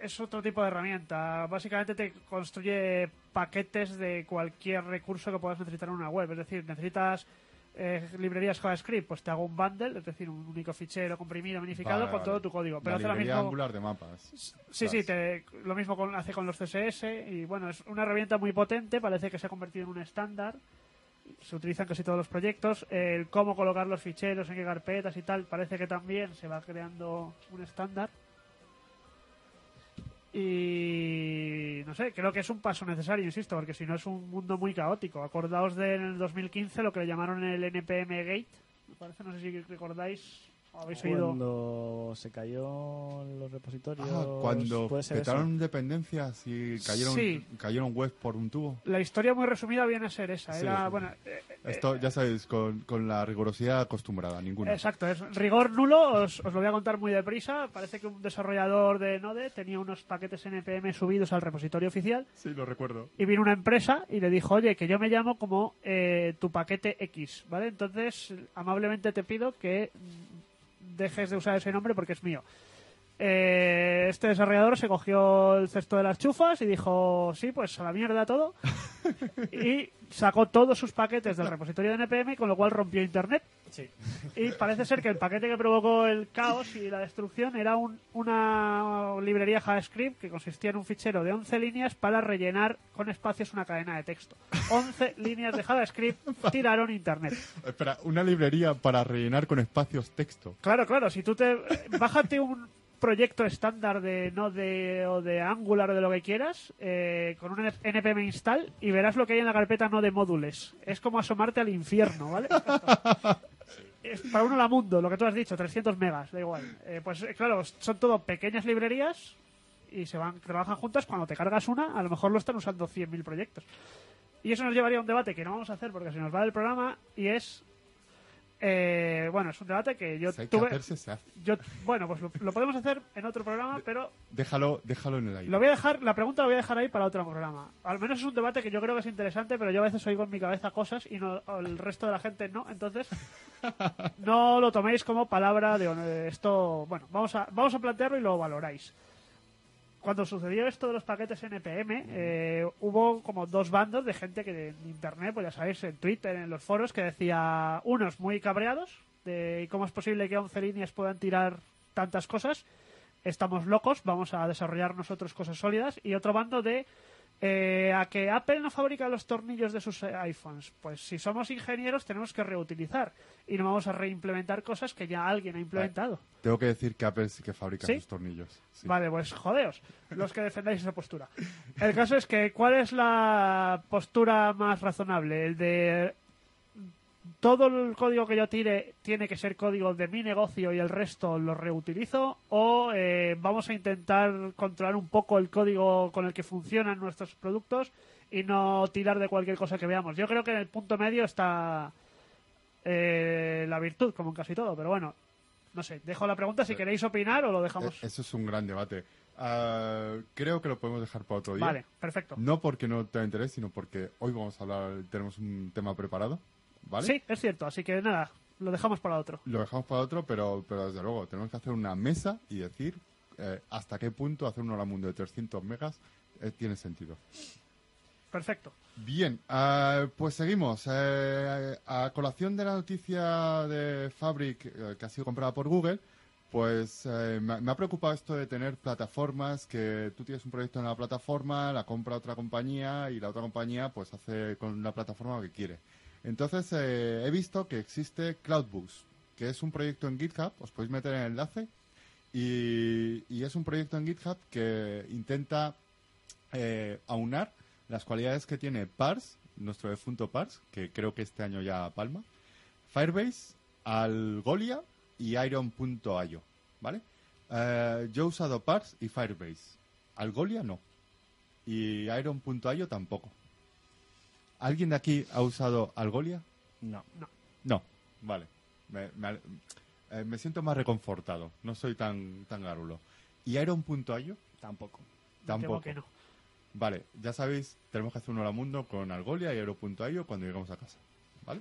es otro tipo de herramienta. Básicamente te construye paquetes de cualquier recurso que puedas necesitar en una web. Es decir, necesitas eh, librerías JavaScript, pues te hago un bundle, es decir, un único fichero comprimido, minificado Vale, con vale. todo tu código. Pero la hace lo mismo. Angular de mapas. Sí, sí, te- lo mismo con- hace con los CSS y bueno, es una herramienta muy potente, parece que se ha convertido en un estándar, se utiliza en casi todos los proyectos, el cómo colocar los ficheros, en qué carpetas y tal, parece que también se va creando un estándar. Y no sé, creo que es un paso necesario, insisto, porque si no es un mundo muy caótico. Acordaos del 2015 lo que le llamaron el NPM Gate, me parece, no sé si recordáis habéis oído. Cuando se cayó los repositorios. Ah, cuando petaron dependencias y cayeron, Sí. cayeron web por un tubo. La historia muy resumida viene a ser esa. Sí, Era, sí. bueno, eh, Esto, ya sabéis, con, con la rigurosidad acostumbrada, ninguna. Exacto, es rigor nulo, os, os lo voy a contar muy deprisa. Parece que un desarrollador de Node tenía unos paquetes NPM subidos al repositorio oficial Sí, lo recuerdo. y vino una empresa y le dijo, oye, que yo me llamo como eh, tu paquete X, ¿vale? Entonces, amablemente te pido que dejes de usar ese nombre porque es mío. Eh, este desarrollador se cogió el cesto de las chufas y dijo, sí, pues a la mierda todo. y sacó todos sus paquetes del repositorio de NPM, con lo cual rompió Internet. Sí. Y parece ser que el paquete que provocó el caos y la destrucción era un- una librería JavaScript que consistía en un fichero de 11 líneas para rellenar con espacios una cadena de texto. 11 líneas de JavaScript tiraron Internet. Espera, una librería para rellenar con espacios texto. Claro, claro, si tú te... Bájate un proyecto estándar de Node o de Angular o de lo que quieras, eh, con un npm install y verás lo que hay en la carpeta Node módules. Es como asomarte al infierno, ¿vale? Es para uno la mundo, lo que tú has dicho, 300 megas, da igual. Eh, pues eh, claro, son todo pequeñas librerías y se van trabajan juntas. Cuando te cargas una, a lo mejor lo están usando 100.000 proyectos. Y eso nos llevaría a un debate que no vamos a hacer porque se nos va del programa y es eh, bueno, es un debate que yo que tuve. hacerse, se hace. Yo, bueno, pues lo, lo podemos hacer en otro programa, pero Déjalo, déjalo en el aire. lo voy a dejar, la pregunta la voy a dejar ahí para otro programa. Al menos es un debate que yo creo que es interesante, pero yo a veces oigo en mi cabeza cosas y no, el resto de la gente no. Entonces, no lo toméis como palabra de esto. Bueno, vamos a, vamos a plantearlo y lo valoráis. Cuando sucedió esto de los paquetes NPM, eh, hubo como dos bandos de gente que en internet, pues ya sabéis, en Twitter, en los foros, que decía unos muy cabreados de cómo es posible que 11 líneas puedan tirar tantas cosas estamos locos, vamos a desarrollar nosotros cosas sólidas. Y otro bando de eh, a que Apple no fabrica los tornillos de sus eh, iPhones. Pues si somos ingenieros tenemos que reutilizar y no vamos a reimplementar cosas que ya alguien ha implementado. Tengo que decir que Apple sí que fabrica ¿Sí? sus tornillos. Sí. Vale, pues jodeos, los que defendáis esa postura. El caso es que, ¿cuál es la postura más razonable? ¿El de todo el código que yo tire tiene que ser código de mi negocio y el resto lo reutilizo? ¿O eh, vamos a intentar controlar un poco el código con el que funcionan nuestros productos y no tirar de cualquier cosa que veamos? Yo creo que en el punto medio está eh, la virtud, como en casi todo, pero bueno. No sé, dejo la pregunta si queréis opinar o lo dejamos. Eh, Eso es un gran debate. Ah, creo que lo podemos dejar para otro día. Vale, perfecto. No porque no tenga interés, sino porque hoy vamos a hablar, tenemos un tema preparado. ¿Vale? Sí, es cierto, así que nada, lo dejamos para otro. Lo dejamos para otro, pero, pero desde luego tenemos que hacer una mesa y decir eh, hasta qué punto hacer un mundo de 300 megas eh, tiene sentido. Perfecto. Bien, ah, pues seguimos. Eh, a colación de la noticia de Fabric eh, que ha sido comprada por Google, pues eh, me, me ha preocupado esto de tener plataformas que tú tienes un proyecto en la plataforma, la compra otra compañía y la otra compañía pues hace con la plataforma lo que quiere. Entonces eh, he visto que existe CloudBoost, que es un proyecto en GitHub, os podéis meter en el enlace, y, es un proyecto en GitHub que intenta eh, aunar las cualidades que tiene Parse, nuestro defunto Parse, que creo que este año ya palma, Firebase, Algolia y Iron.io, ¿vale? Eh, yo he usado Parse y Firebase. Algolia no. Y Iron.io tampoco. ¿Alguien de aquí ha usado Algolia? No. No. Vale. Me, me- eh, me siento más reconfortado. No soy tan, tan garulo. ¿Y Iron.io? Tampoco. Tampoco. Temo que no. Vale, ya sabéis, tenemos que hacer un hola mundo con Algolia y Aero.io cuando lleguemos a casa. ¿Vale?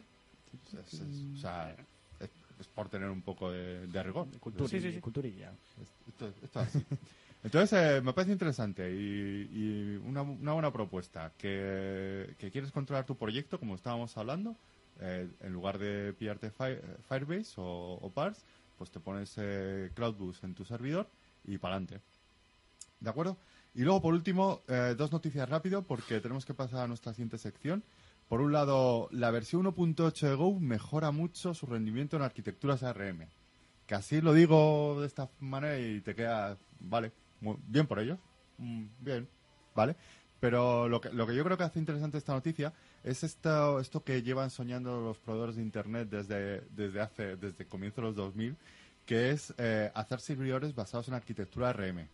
Es- es- o sea, es, es por tener un poco de, de rigor. Cultura, Sí, sí, sí. culturilla. Esto, esto es así. Entonces, eh, me parece interesante y, y una, una buena propuesta. Que, quieres controlar tu proyecto, como estábamos hablando, eh, en lugar de pillarte Fi- Firebase o, o Parse, pues te pones eh, CloudBoost en tu servidor y para adelante. ¿De acuerdo? Y luego, por último, eh, dos noticias rápido porque tenemos que pasar a nuestra siguiente sección. Por un lado, la versión 1.8 de Go mejora mucho su rendimiento en arquitecturas ARM. Que así lo digo de esta manera y te queda, vale, muy bien por ellos, mm, bien, vale. Pero lo que, lo que yo creo que hace interesante esta noticia es esto, esto que llevan soñando los proveedores de Internet desde, desde hace, desde comienzo de los 2000, que es eh, hacer servidores basados en arquitectura ARM.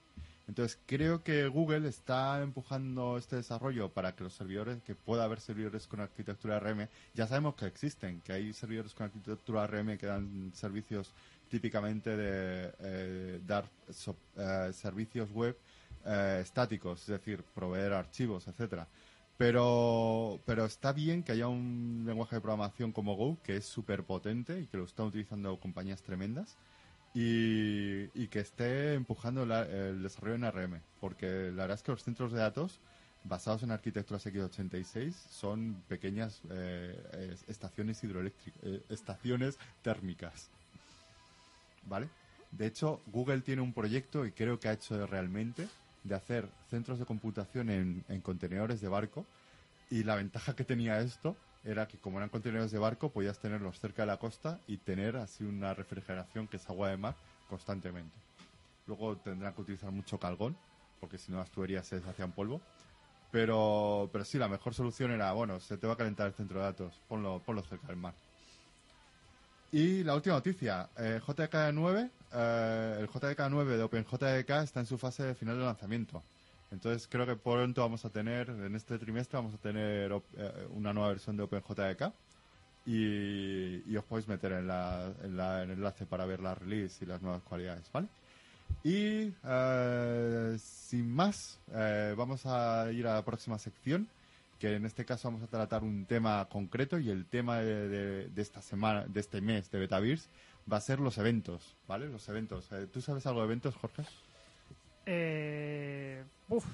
Entonces creo que Google está empujando este desarrollo para que los servidores, que pueda haber servidores con arquitectura ARM, ya sabemos que existen, que hay servidores con arquitectura ARM que dan servicios típicamente de eh, dar so- eh, servicios web eh, estáticos, es decir, proveer archivos, etcétera. Pero, pero está bien que haya un lenguaje de programación como Go, que es súper potente y que lo están utilizando compañías tremendas y, que esté empujando el desarrollo en ARM, porque la verdad es que los centros de datos basados en arquitecturas x86 son pequeñas eh, estaciones hidroeléctricas, eh, estaciones térmicas. De hecho, Google tiene un proyecto y creo que ha hecho realmente de hacer centros de computación en, en contenedores de barco y la ventaja que tenía esto era que como eran contenedores de barco podías tenerlos cerca de la costa y tener así una refrigeración que es agua de mar constantemente. Luego tendrán que utilizar mucho calgón, porque si no las tuberías se deshacían polvo. Pero, pero sí, la mejor solución era, bueno, se te va a calentar el centro de datos, ponlo, ponlo cerca del mar. Y la última noticia, eh, JDK9, eh, el JDK9 de OpenJDK está en su fase final de lanzamiento. Entonces creo que pronto vamos a tener, en este trimestre vamos a tener eh, una nueva versión de OpenJDK y, y os podéis meter en, la, en, el enlace para ver la release y las nuevas cualidades, ¿vale? Y eh, sin más, vamos a ir a la próxima sección, que en este caso vamos a tratar un tema concreto y el tema de, de- de esta semana, de este mes de Betavirs va a ser los eventos, ¿vale? Los eventos. Eh, ¿Tú sabes algo de eventos, Jorge? Eh, uf.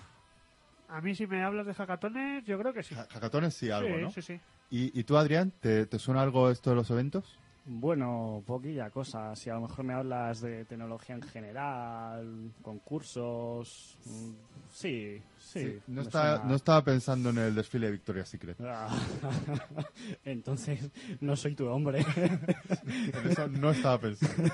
A mí si me hablas de hackatones, yo creo que sí. Ha- Hackatones sí, algo, sí, ¿no? sí, sí. ¿Y, y tú, Adrián, ¿te, te suena algo esto de los eventos? Bueno, poquilla cosa. Si a lo mejor me hablas de tecnología en general, concursos. mm, Sí, sí. no, me está, suena. no estaba pensando en el desfile de Victoria's Secret. Ah, Entonces, no soy tu hombre. En eso no estaba pensando.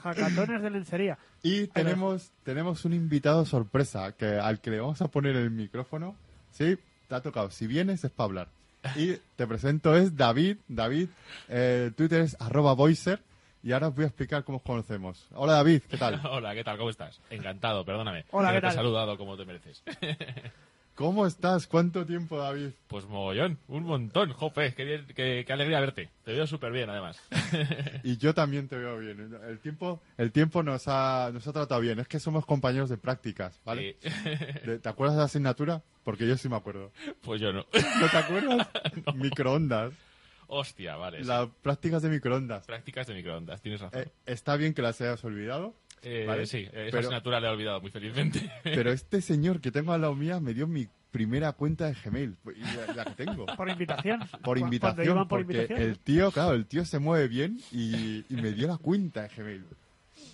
Hackatones de lencería. Y tenemos, tenemos un invitado sorpresa que al que le vamos a poner el micrófono. Sí, te ha tocado. Si vienes es para hablar. Y te presento es David. David, eh, Twitter es arroba voicer. Y ahora os voy a explicar cómo os conocemos. Hola David, ¿qué tal? Hola, ¿qué tal? ¿Cómo estás? Encantado, perdóname. Hola, Que ¿qué no te he tal? saludado como te mereces. ¿Cómo estás? ¿Cuánto tiempo, David? Pues mogollón, un montón, jope, qué, bien- qué- qué alegría verte. Te veo súper bien, además. Y yo también te veo bien. El tiempo, el tiempo nos ha, nos ha tratado bien. Es que somos compañeros de prácticas, ¿vale? Sí. ¿Te acuerdas de la asignatura? Porque yo sí me acuerdo. Pues yo no. ¿No te acuerdas? Microondas. Hostia, vale. sí. Las prácticas de microondas. Prácticas de microondas, tienes razón. Eh, está bien que las hayas olvidado, Eh, vale, Sí, esa pero- asignatura la he olvidado muy felizmente. pero este señor que tengo al lado mía me dio mi primera cuenta de Gmail. Y la, la que tengo. Por invitación. Por invitación, iban por porque invitación. el tío, claro, el tío se mueve bien y, y me dio la cuenta de Gmail.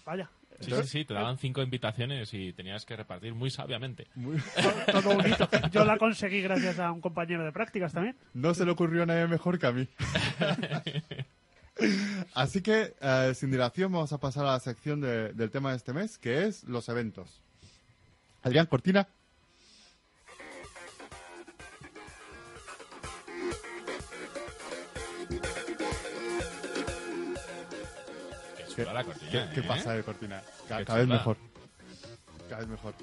Vaya. Sí, sí, sí, te daban cinco invitaciones y tenías que repartir muy sabiamente. Muy- Todo un hito. Yo la conseguí gracias a un compañero de prácticas también. no se le ocurrió a nadie mejor que a mí. Así que, eh, sin dilación, vamos a pasar a la sección de- del tema de este mes, que es los eventos. Adrián Cortina. Qué ¿Qué, chula la cortina, qué- qué ¿eh? pasa de Cortina? Cada vez mejor. Cada vez mejor.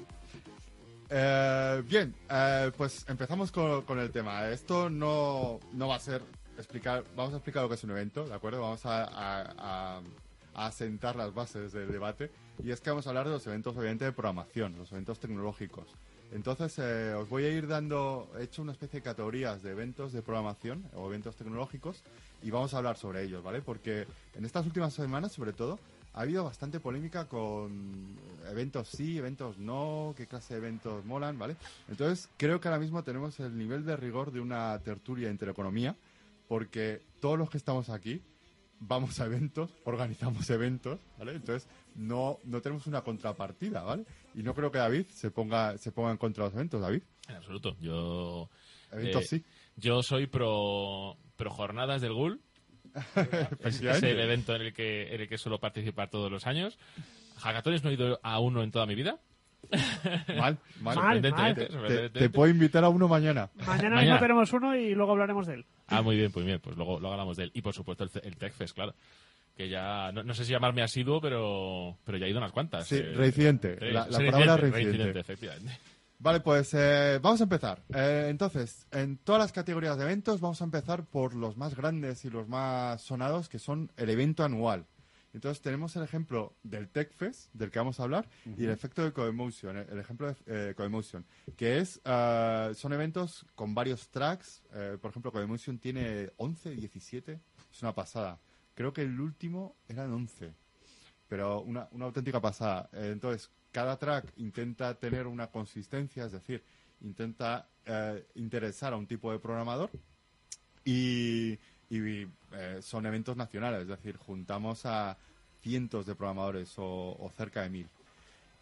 Eh, bien, eh, pues empezamos con, con el tema. Esto no, no va a ser explicar, vamos a explicar lo que es un evento, ¿de acuerdo? Vamos a, a- a- a asentar las bases del debate. Y es que vamos a hablar de los eventos, obviamente, de programación, los eventos tecnológicos. Entonces, eh, os voy a ir dando, he hecho una especie de categorías de eventos de programación o eventos tecnológicos y vamos a hablar sobre ellos, ¿vale? Porque en estas últimas semanas, sobre todo, ha habido bastante polémica con eventos sí, eventos no, qué clase de eventos molan, ¿vale? Entonces, creo que ahora mismo tenemos el nivel de rigor de una tertulia intereconomía, porque todos los que estamos aquí vamos a eventos, organizamos eventos, ¿vale? Entonces, no, no tenemos una contrapartida, ¿vale? Y no creo que David se ponga, se ponga en contra de los eventos, David. En absoluto. Yo, Eventos Eh, sí. yo soy pro, pro jornadas del GUL. Es, el evento en el que en el que suelo participar todos los años. Hackatones no he ido a uno en toda mi vida. Mal, mal. Mal, Sorprendentemente, Te, te- sorprendentemente. te puedo invitar a uno mañana. Mañana, Mañana. mismo tenemos uno y luego hablaremos de él. Ah, muy bien, pues bien, pues luego, luego hablamos de él. Y por supuesto el, el TechFest, claro. Que ya, no, no sé si llamarme asiduo, pero, pero ya he ido unas cuantas. Sí, eh, reincidente. La- la sí, palabra reincidente, reincidente. efectivamente. Vale, pues eh, vamos a empezar. Eh, entonces, en todas las categorías de eventos vamos a empezar por los más grandes y los más sonados, que son el evento anual. Entonces tenemos el ejemplo del TechFest, del que vamos a hablar, y el efecto de Coemotion, el ejemplo de eh, Coemotion, que es, eh, son eventos con varios tracks. eh, por ejemplo, Coemotion tiene 11, 17, es una pasada. Creo que el último eran 11 pero una, una auténtica pasada. Eh, entonces, cada track intenta tener una consistencia, es decir, intenta eh, interesar a un tipo de programador y, y, eh, son eventos nacionales, es decir, juntamos a cientos de programadores o, o cerca de mil.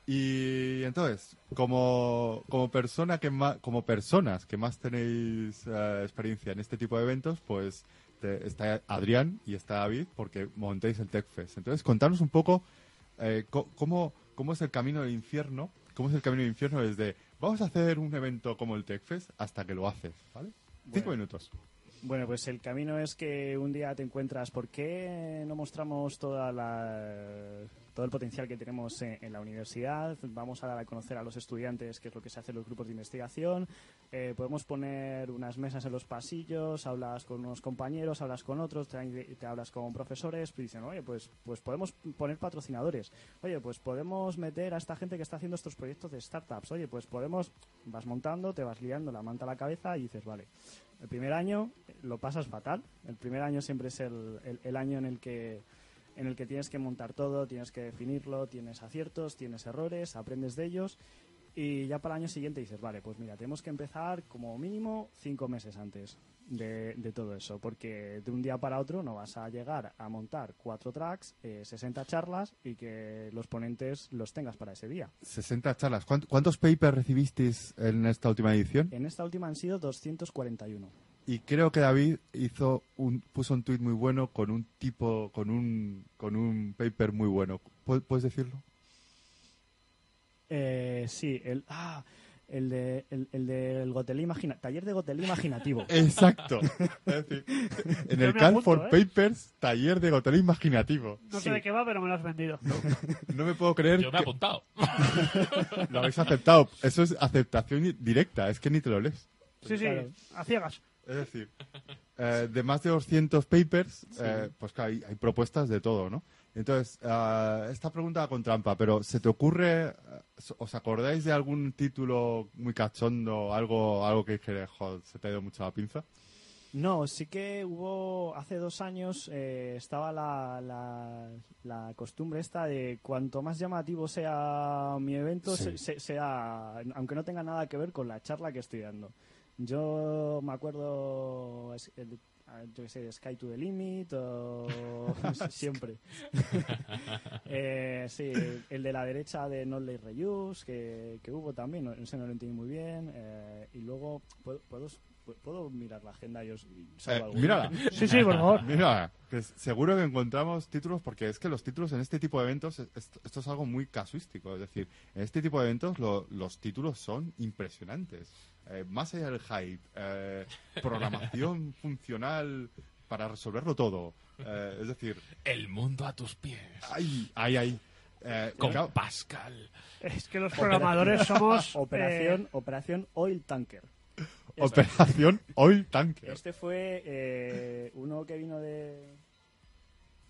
Y entonces, como, como persona que más, como personas que más tenéis eh, experiencia en este tipo de eventos, pues te- está Adrián y está David porque montéis el TechFest. Entonces, contanos un poco eh, cómo, cómo es el camino del infierno, cómo es el camino del infierno desde vamos a hacer un evento como el TechFest hasta que lo haces, ¿vale? Cinco minutos. Bueno, pues el camino es que un día te encuentras, ¿por qué no mostramos toda la, todo el potencial que tenemos en, la universidad? Vamos a dar a conocer a los estudiantes qué es lo que se hace en los grupos de investigación. Eh, podemos poner unas mesas en los pasillos, hablas con unos compañeros, hablas con otros, te, te hablas con profesores, y dicen, oye, pues, pues podemos poner patrocinadores. Oye, pues podemos meter a esta gente que está haciendo estos proyectos de startups. Oye, pues podemos, vas montando, te vas liando la manta a la cabeza y dices, vale, el primer año lo pasas fatal. El primer año siempre es el, el- el año en el que en el que tienes que montar todo, tienes que definirlo, tienes aciertos, tienes errores, aprendes de ellos y ya para el año siguiente dices, vale, pues mira, tenemos que empezar como mínimo cinco meses antes de, de todo eso, porque de un día para otro no vas a llegar a montar cuatro tracks, eh, 60 charlas y que los ponentes los tengas para ese día. 60 charlas. ¿Cuánt- ¿Cuántos papers recibisteis en esta última edición? En esta última han sido 241. Y creo que David hizo un, puso un tuit muy bueno con un tipo, con un, con un paper muy bueno. ¿Pu- ¿Puedes decirlo? Eh, sí, el, ah, el, de, el, el del Gotelé imagina, taller de Gotelé imaginativo. Exacto. Es decir, en Yo el Call apunto, for ¿eh? Papers, taller de Gotelé imaginativo. No Sí. sé de qué va, pero me lo has vendido. No me puedo creer Yo me he apuntado. lo habéis aceptado. Eso es aceptación directa, es que ni te lo lees. Sí, sí, Claro. a ciegas. Es decir, eh, de más de 200 papers, eh, pues hay, hay propuestas de todo, ¿no? Entonces, eh, esta pregunta va con trampa, pero ¿se te ocurre, eh, os acordáis de algún título muy cachondo, algo, algo que dijere, "Jo, se te ha ido mucho la pinza? No, sí que hubo, hace dos años eh, estaba la, la, la costumbre esta de cuanto más llamativo sea mi evento, Sí. se- se- sea, aunque no tenga nada que ver con la charla que estoy dando. Yo me acuerdo, ah, yo qué sé, Sky to the Limit o siempre. Eh, sí, el de la derecha de No Late Reuse, que, que hubo también, no, ese no lo entendí muy bien. eh, y luego, ¿puedo, puedo, puedo mirar la agenda y os y salgo Eh, mírala. Sí, sí, por favor. Que s- seguro que encontramos títulos, porque es que los títulos en este tipo de eventos, es- esto, esto es algo muy casuístico. Es decir, en este tipo de eventos lo- los títulos son impresionantes. Eh, más allá del hype, eh, programación funcional para resolverlo todo. Eh, es decir, El mundo a tus pies. ay, ay, ay. Eh, Con claro, Pascal. Es que los programadores somos... Operación, eh, Operación Oil Tanker. Operación Oil Tanker. Este fue eh, uno que vino de,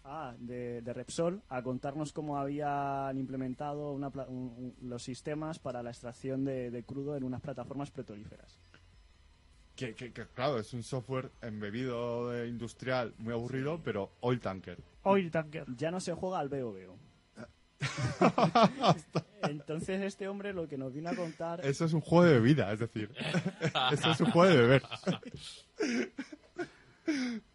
ah, de, de Repsol a contarnos cómo habían implementado una pla- un- un- los sistemas para la extracción de, de crudo en unas plataformas petrolíferas. Que, que- que, claro, es un software embebido de industrial muy aburrido, pero Oil Tanker. Oil Tanker. Ya no se juega al veo veo. Entonces este hombre lo que nos vino a contar Eso es un juego de bebida, es decir, eso es un juego de beber.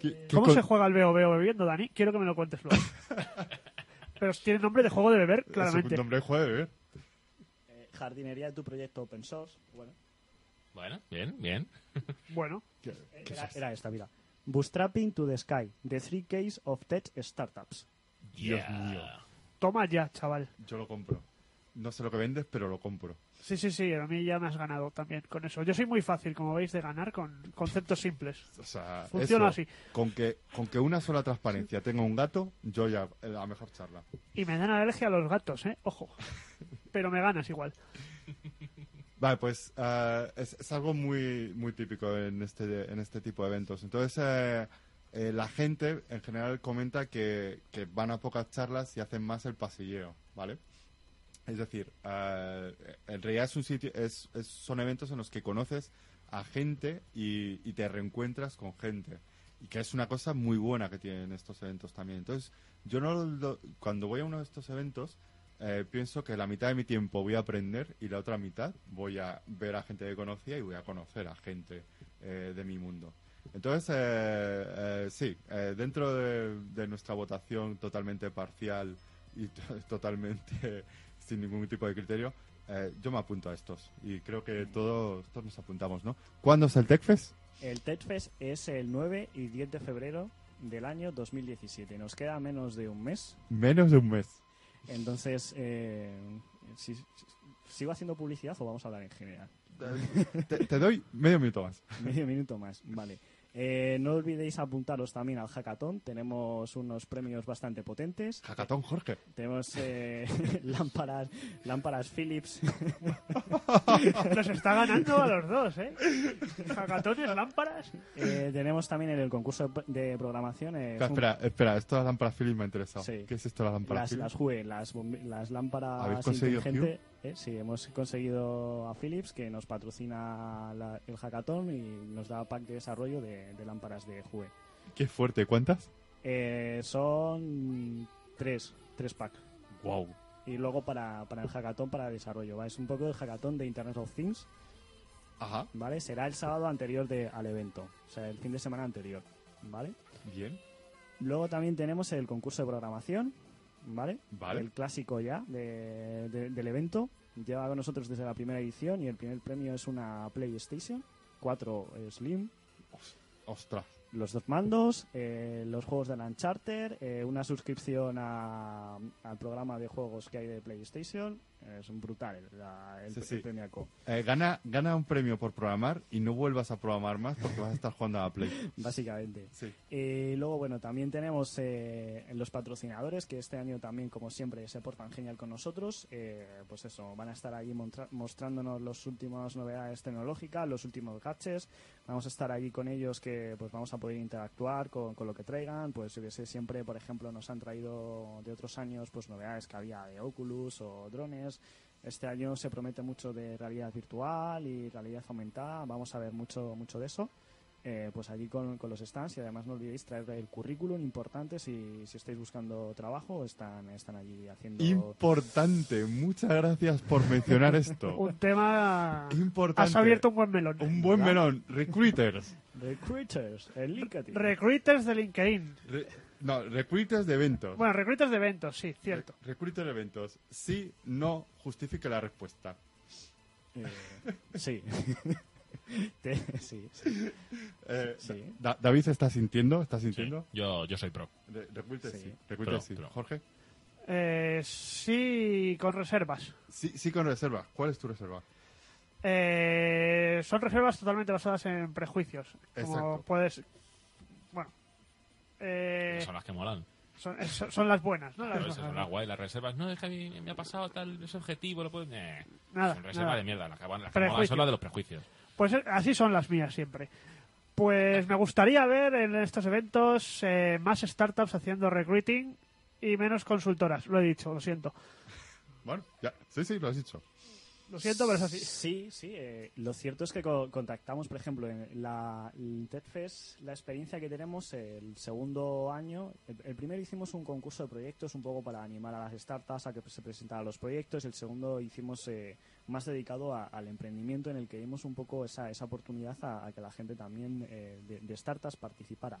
¿Qué- qué ¿Cómo con- se juega el veo veo bebiendo, Dani? Quiero que me lo cuentes luego. Pero tiene nombre de juego de beber, Es claramente. un nombre de juego de beber. eh, jardinería de tu proyecto open source. Bueno, Bueno, bien, bien. Bueno, ¿Qué- qué es era, esta, mira. Bootstrapping to the Sky, the three case of tech startups. Dios Yeah. mío. toma ya, chaval. Yo lo compro. No sé lo que vendes, pero lo compro. Sí, sí, sí, a mí ya me has ganado también con eso. Yo soy muy fácil, como veis, de ganar con conceptos simples. O sea, Funciona eso, así. Con que, con que una sola transparencia tenga un gato, yo ya eh, la mejor charla. Y me dan alergia a los gatos, ¿eh? Ojo. Pero me ganas igual. Vale, pues eh, es, es algo muy, muy típico en este, en este tipo de eventos. Entonces, eh, eh, la gente en general comenta que, que van a pocas charlas y hacen más el pasilleo, ¿vale? Es decir, eh, en realidad es un sitio, es, es- son eventos en los que conoces a gente y, te reencuentras con gente. Y que es una cosa muy buena que tienen estos eventos también. Entonces, yo no lo- cuando voy a uno de estos eventos, eh, pienso que la mitad de mi tiempo voy a aprender y la otra mitad voy a ver a gente que conocía y voy a conocer a gente eh, de mi mundo. Entonces, eh, eh, sí, dentro de, nuestra votación totalmente parcial y to- totalmente sin ningún tipo de criterio, eh, yo me apunto a estos y creo que todos, todos nos apuntamos, ¿no? ¿Cuándo es el TechFest? El TechFest es el 9 y 10 de febrero del año 2017. Nos queda menos de un mes. Menos de un mes. Entonces, eh, si- si- ¿sigo haciendo publicidad o vamos a hablar en general? Te, te doy medio minuto más. Medio minuto más, vale. Eh, no olvidéis apuntaros también al hackathon. Tenemos unos premios bastante potentes. Jacatón, Jorge. Tenemos eh, lámparas, lámparas Philips. Nos está ganando a los dos, ¿eh? Hackatones, lámparas. Eh, tenemos también en el concurso de, programación. eh, Espera, espera, espera, esto de las lámparas Philips me ha interesado. Sí. ¿Qué es esto de las lámparas las, Philips? las JUE, las, bombi- las lámparas ¿Habéis conseguido inteligentes. Eh, sí, hemos conseguido a Philips que nos patrocina la- el hackathon y nos da pack de desarrollo de, de lámparas de JUE. Qué fuerte, ¿cuántas? Eh, son tres, tres packs. Wow. Y luego para, para el hackathon para desarrollo. ¿va? Es un poco el hackathon de Internet of Things. Ajá, ¿vale? Será el sábado anterior de, al evento. O sea, el fin de semana anterior. ¿Vale? bien. Luego también tenemos el concurso de programación, ¿vale? Vale. El clásico ya de- de- del evento. Lleva con nosotros desde la primera edición y el primer premio es una PlayStation 4 Slim, Ostras. los dos mandos, eh, los juegos de la Uncharted, eh, una suscripción a- al programa de juegos que hay de PlayStation. Es un brutal el, la- el, Sí, el sí. premiaco. Eh, gana, gana un premio por programar y no vuelvas a programar más porque vas a estar jugando a la Play. Básicamente. Sí. Y luego, bueno, también tenemos eh, los patrocinadores que este año también, como siempre, se portan genial con nosotros. Eh, pues eso, van a estar allí mostrándonos las últimas novedades tecnológicas, los últimos gadgets. Vamos a estar allí con ellos que pues vamos a poder interactuar con, con lo que traigan. Pues yo que sé, siempre, por ejemplo, nos han traído de otros años pues novedades que había de Oculus o drones. Este año se promete mucho de realidad virtual y realidad aumentada. Vamos a ver mucho, mucho de eso eh, pues allí con, con los stands y además no olvidéis traer el currículum importante si, si estáis buscando trabajo están, están allí haciendo Importante. Muchas gracias por mencionar esto. Un tema... Importante. Has abierto un buen melón. Un buen ¿Verdad? melón. Recruiters. recruiters el LinkedIn Recruiters de LinkedIn. Re- no, recruiters de eventos. Bueno, recruiters de eventos, sí, cierto. Re- de eventos. Sí, no, justifique la respuesta. Eh, sí Te- sí, sí. Eh, Sí. Da- David se está sintiendo, está Sí, sintiendo. yo, yo soy pro. Re- Recruiter sí. Sí. Recruiter Pro, sí. pro. Jorge. Eh, sí, con reservas. Sí, sí con reserva. ¿Cuál es tu reserva? Eh, son reservas totalmente basadas en prejuicios. Como Exacto. puedes. Eh, Son las que molan. son, es- son las buenas, ¿no? Las son las guay, las reservas. No, es que a mí me ha pasado tal ese objetivo, lo puedo... Eh, Nada, son reservas nada. de mierda. Las que, van- las que molan son las de los prejuicios. Pues eh, así son las mías siempre. Pues me gustaría ver en estos eventos eh, más startups haciendo recruiting y menos consultoras. Lo he dicho, lo siento. Bueno, ya. Sí, sí, lo has dicho. Lo siento, pero es así. Sí, sí. eh, lo cierto es que co- contactamos, por ejemplo, en la el TechFest, la experiencia que tenemos el segundo año. El, primero hicimos un concurso de proyectos un poco para animar a las startups a que se presentaran los proyectos. El segundo hicimos eh, más dedicado al emprendimiento, en el que dimos un poco esa, esa oportunidad a, que la gente también eh, de startups participara.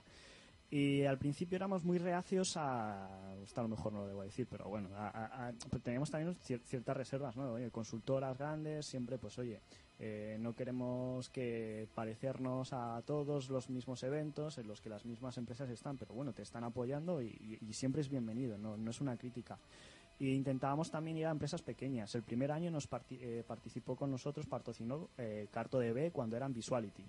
Y al principio éramos muy reacios a. Esto a lo mejor no lo debo decir, pero bueno, a- a- a- pues teníamos también cier- ciertas reservas, ¿no? Oye, consultoras grandes, siempre, pues oye, eh, no queremos que parecernos a todos los mismos eventos en los que las mismas empresas están, pero bueno, te están apoyando y, y- y siempre es bienvenido, no, no es una crítica. Y intentábamos también ir a empresas pequeñas. El primer año nos eh, participó con nosotros, patrocinó eh, Carto DB cuando eran Visuality.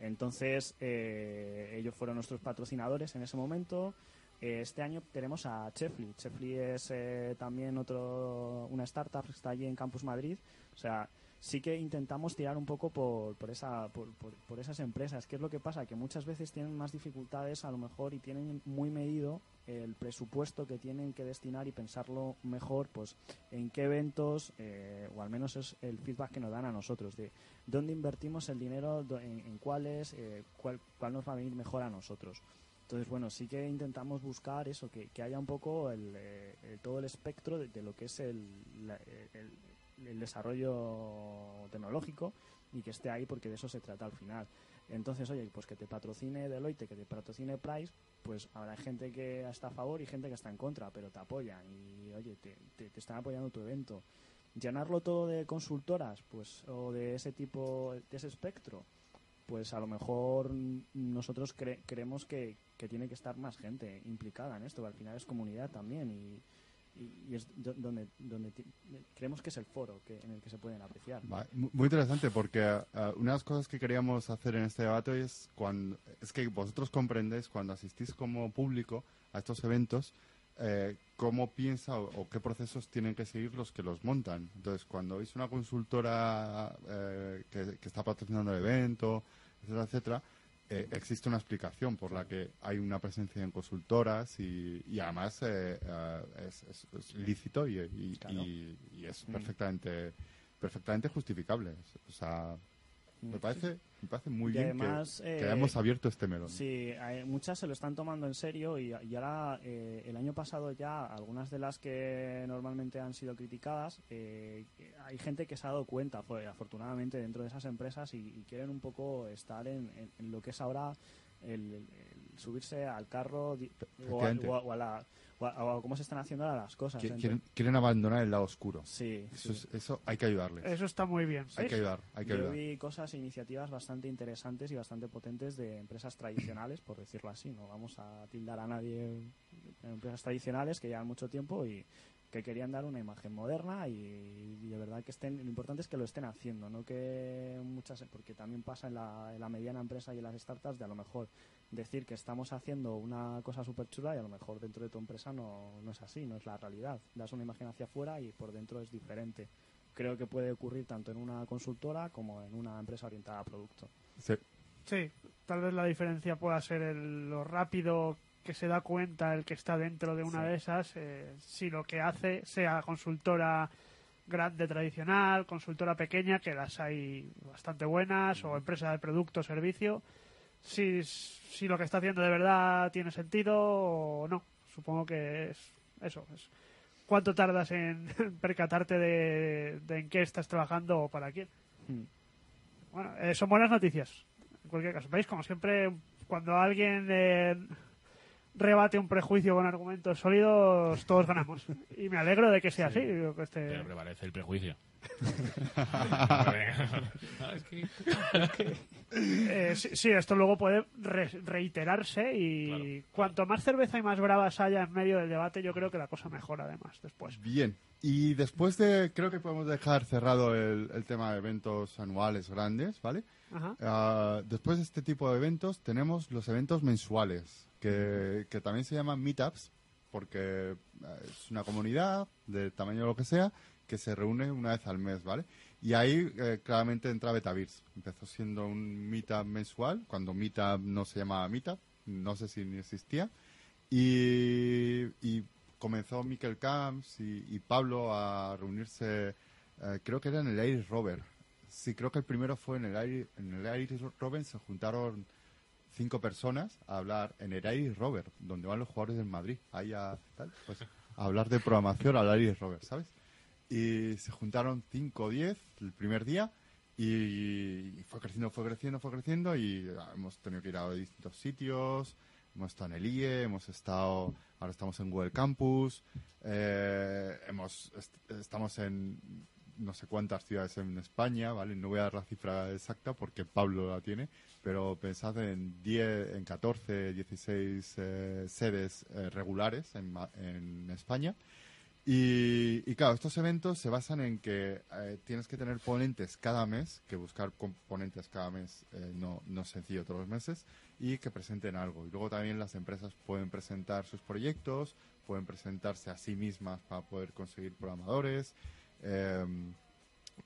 Entonces, eh, ellos fueron nuestros patrocinadores en ese momento. Eh, este año tenemos a Chefly. Chefly es eh, también otro, una startup que está allí en Campus Madrid. O sea, sí que intentamos tirar un poco por, por, esa, por, por- esas empresas. ¿Qué es lo que pasa? Que muchas veces tienen más dificultades a lo mejor y tienen muy medido el presupuesto que tienen que destinar y pensarlo mejor pues en qué eventos eh, o al menos es el feedback que nos dan a nosotros de dónde invertimos el dinero en, cuáles eh, cuál, cuál nos va a venir mejor a nosotros. Entonces bueno sí que intentamos buscar eso que, que haya un poco el, eh, todo el espectro de, de lo que es el- el desarrollo tecnológico y que esté ahí porque de eso se trata al final. Entonces, oye, pues que te patrocine Deloitte, que te patrocine Price, pues habrá gente que está a favor y gente que está en contra, pero te apoyan y, oye, te, te- te están apoyando tu evento. Llenarlo todo de consultoras, pues, o de ese tipo, de ese espectro, pues a lo mejor nosotros cre- creemos que, que tiene que estar más gente implicada en esto, al final es comunidad también y, y- es do- donde, donde creemos que es el foro que, en el que se pueden apreciar. Muy interesante porque eh, una de las cosas que queríamos hacer en este debate es cuando es que vosotros comprendéis cuando asistís como público a estos eventos eh, cómo piensa o, o qué procesos tienen que seguir los que los montan. Entonces, cuando veis una consultora eh, que, que está patrocinando el evento, etcétera, etcétera, eh, existe una explicación por la que hay una presencia en consultoras y, y además eh, eh, es, es- es lícito y, y- Claro. y- y es Mm. perfectamente perfectamente justificable. O sea, me parece, me parece muy Y bien además, que, eh, que hayamos abierto este melón. Sí, hay- muchas se lo están tomando en serio y, y ahora eh, el año pasado ya algunas de las que normalmente han sido criticadas, eh, hay gente que se ha dado cuenta, fue, afortunadamente, dentro de esas empresas y, y quieren un poco estar en, en- en lo que es ahora el, el subirse al carro o, a- o a la- o cómo se están haciendo ahora las cosas. Quieren, quieren abandonar el lado oscuro. sí, Eso, sí. es- eso hay que ayudarles. Eso está muy bien. Hay que ayudar, hay que Yo ayudar. vi cosas e iniciativas bastante interesantes y bastante potentes de empresas tradicionales, por decirlo así. No vamos a tildar a nadie en empresas tradicionales que llevan mucho tiempo y que querían dar una imagen moderna y, y de verdad que estén. Lo importante es que lo estén haciendo, no que muchas, porque también pasa en la, en la mediana empresa y en las startups de a lo mejor decir que estamos haciendo una cosa súper chula y a lo mejor dentro de tu empresa no, no es así, no es la realidad. Das una imagen hacia afuera y por dentro es diferente creo que puede ocurrir tanto en una consultora como en una empresa orientada a producto. Sí. Sí, tal vez la diferencia pueda ser el- lo rápido que se da cuenta el que está dentro de una Sí. de esas, eh, si lo que hace sea consultora grande tradicional, consultora pequeña, que las hay bastante buenas, o empresa de producto o servicio, si, si lo que está haciendo de verdad tiene sentido o no. Supongo que es eso. Es ¿Cuánto tardas en percatarte de, de en qué estás trabajando o para quién? Hmm. Bueno, eh, son buenas noticias. En cualquier caso, veis, como siempre, cuando alguien eh, rebate un prejuicio con argumentos sólidos, todos ganamos. Y me alegro de que sea así. digo, que este- Pero prevalece el prejuicio. Ah, Eh, sí, sí, esto luego puede re- reiterarse y Claro. cuanto más cerveza y más bravas haya en medio del debate, yo creo que la cosa mejora además después. Bien. Y después de, creo que podemos dejar cerrado el, el tema de eventos anuales grandes, ¿vale? Ajá. Ah, después de este tipo de eventos tenemos los eventos mensuales, que, que también se llaman meetups, porque eh, es una comunidad de tamaño lo que sea, que se reúne una vez al mes, ¿vale? Y ahí eh, claramente entra Betavirs. Empezó siendo un meetup mensual, cuando meetup no se llamaba meetup, no sé si ni existía. Y, y comenzó Mikel Camps y, y Pablo a reunirse, eh, creo que era en el Air Rover. Sí, creo que el primero fue en el Air, en el Rover, se juntaron cinco personas a hablar en el Air Rover, donde van los jugadores del Madrid, ahí a, tal, pues, a hablar de programación al Air Rover, ¿sabes? Y se juntaron cinco o diez el primer día y, fue creciendo, fue creciendo, fue creciendo y ah, hemos tenido que ir a distintos sitios, hemos estado en el IE, hemos estado, ahora estamos en Google Campus, eh, hemos, est- estamos en no sé cuántas ciudades en España, ¿vale? No voy a dar la cifra exacta porque Pablo la tiene, pero pensad en 10, en 14, 16 eh, sedes eh, regulares en, en España. Y, claro, estos eventos se basan en que eh, tienes que tener ponentes cada mes, que buscar componentes cada mes no, no es sencillo todos los meses, y que presenten algo. Y luego también las empresas pueden presentar sus proyectos, pueden presentarse a sí mismas para poder conseguir programadores. Eh,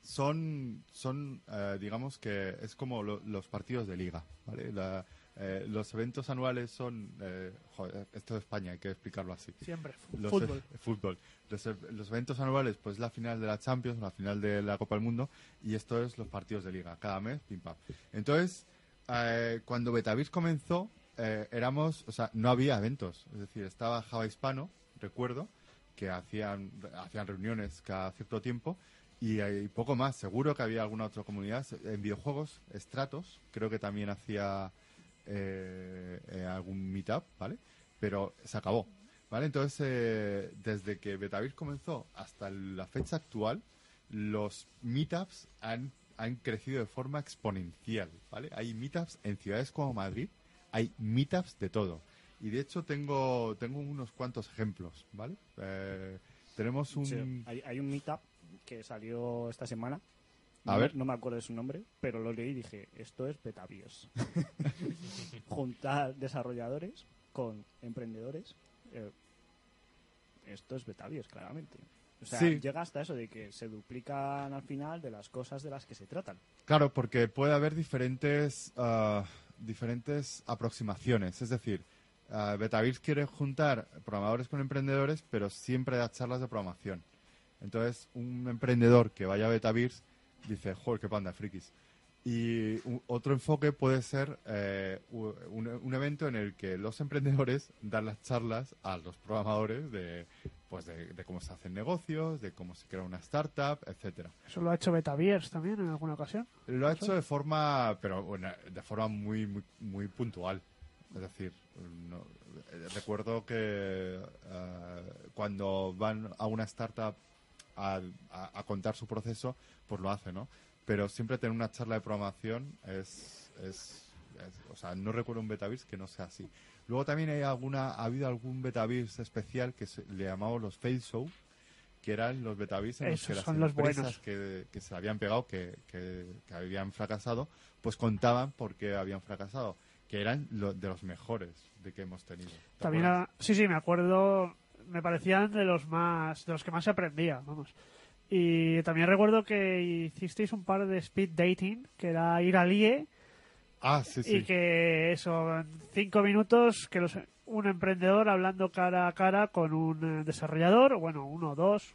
son, son eh, digamos que es como lo- los partidos de liga, ¿vale? La- eh, los eventos anuales son, eh, joder, esto de España, hay que explicarlo así. Siempre. Los, Fútbol. eh, fútbol. Los, e- los eventos anuales, pues la final de la Champions, la final de la Copa del Mundo, y esto es los partidos de liga, cada mes, pim pam. Entonces, eh, cuando Betavis comenzó, eh, éramos, o sea, no había eventos. Es decir, estaba Java Hispano, recuerdo, que hacían, hacían reuniones cada cierto tiempo, y, y poco más. Seguro que había alguna otra comunidad. En videojuegos, Stratos, creo que también hacía eh, eh, algún meetup, ¿vale? Pero se acabó. ¿Vale? Entonces, eh, desde que Betavis comenzó hasta la fecha actual, los meetups han han crecido de forma exponencial, ¿vale? Hay meetups en ciudades como Madrid, hay meetups de todo. Y de hecho tengo, tengo unos cuantos ejemplos, ¿vale? Eh, tenemos un... Sí, hay, hay un meetup que salió esta semana. A no, ver. No me acuerdo de su nombre, pero lo leí y dije, esto es Betavios. Juntar desarrolladores con emprendedores. eh, esto es Betavios, claramente. O sea, Sí. llega hasta eso de que se duplican al final de las cosas de las que se tratan. Claro, porque puede haber diferentes, ah, diferentes aproximaciones. Es decir, uh, Betavirs quiere juntar programadores con emprendedores, pero siempre da charlas de programación. Entonces, un emprendedor que vaya a Betavirs dice, joder, qué panda, frikis. Y u- otro enfoque puede ser eh, un, un evento en el que los emprendedores dan las charlas a los programadores de, pues de, de cómo se hacen negocios, de cómo se crea una startup, etcétera. Eso lo ha hecho Betaviers también en alguna ocasión. Lo ha hecho de forma, pero bueno, de forma muy, muy, muy puntual. Es decir, no- eh, recuerdo que eh, cuando van a una startup a, a- a contar su proceso, pues lo hace, ¿no? Pero siempre tener una charla de programación es, es, es- o sea, no recuerdo un Betavirs que no sea así. Luego también hay alguna, ha habido algún Betavirs especial que se- le llamamos los fail show, que eran los Betavirs en los Esos que las son los empresas que, que se habían pegado, que, que- que habían fracasado, pues contaban por qué habían fracasado, que eran lo- de los mejores de que hemos tenido. ¿Te También a- sí, sí, me acuerdo, me parecían de los más, de los que más se aprendía, vamos. Y también recuerdo que hicisteis un par de speed dating, que era ir al IE Ah, sí, sí. y que eso, en cinco minutos, que los, un emprendedor hablando cara a cara con un eh, desarrollador, bueno, uno o dos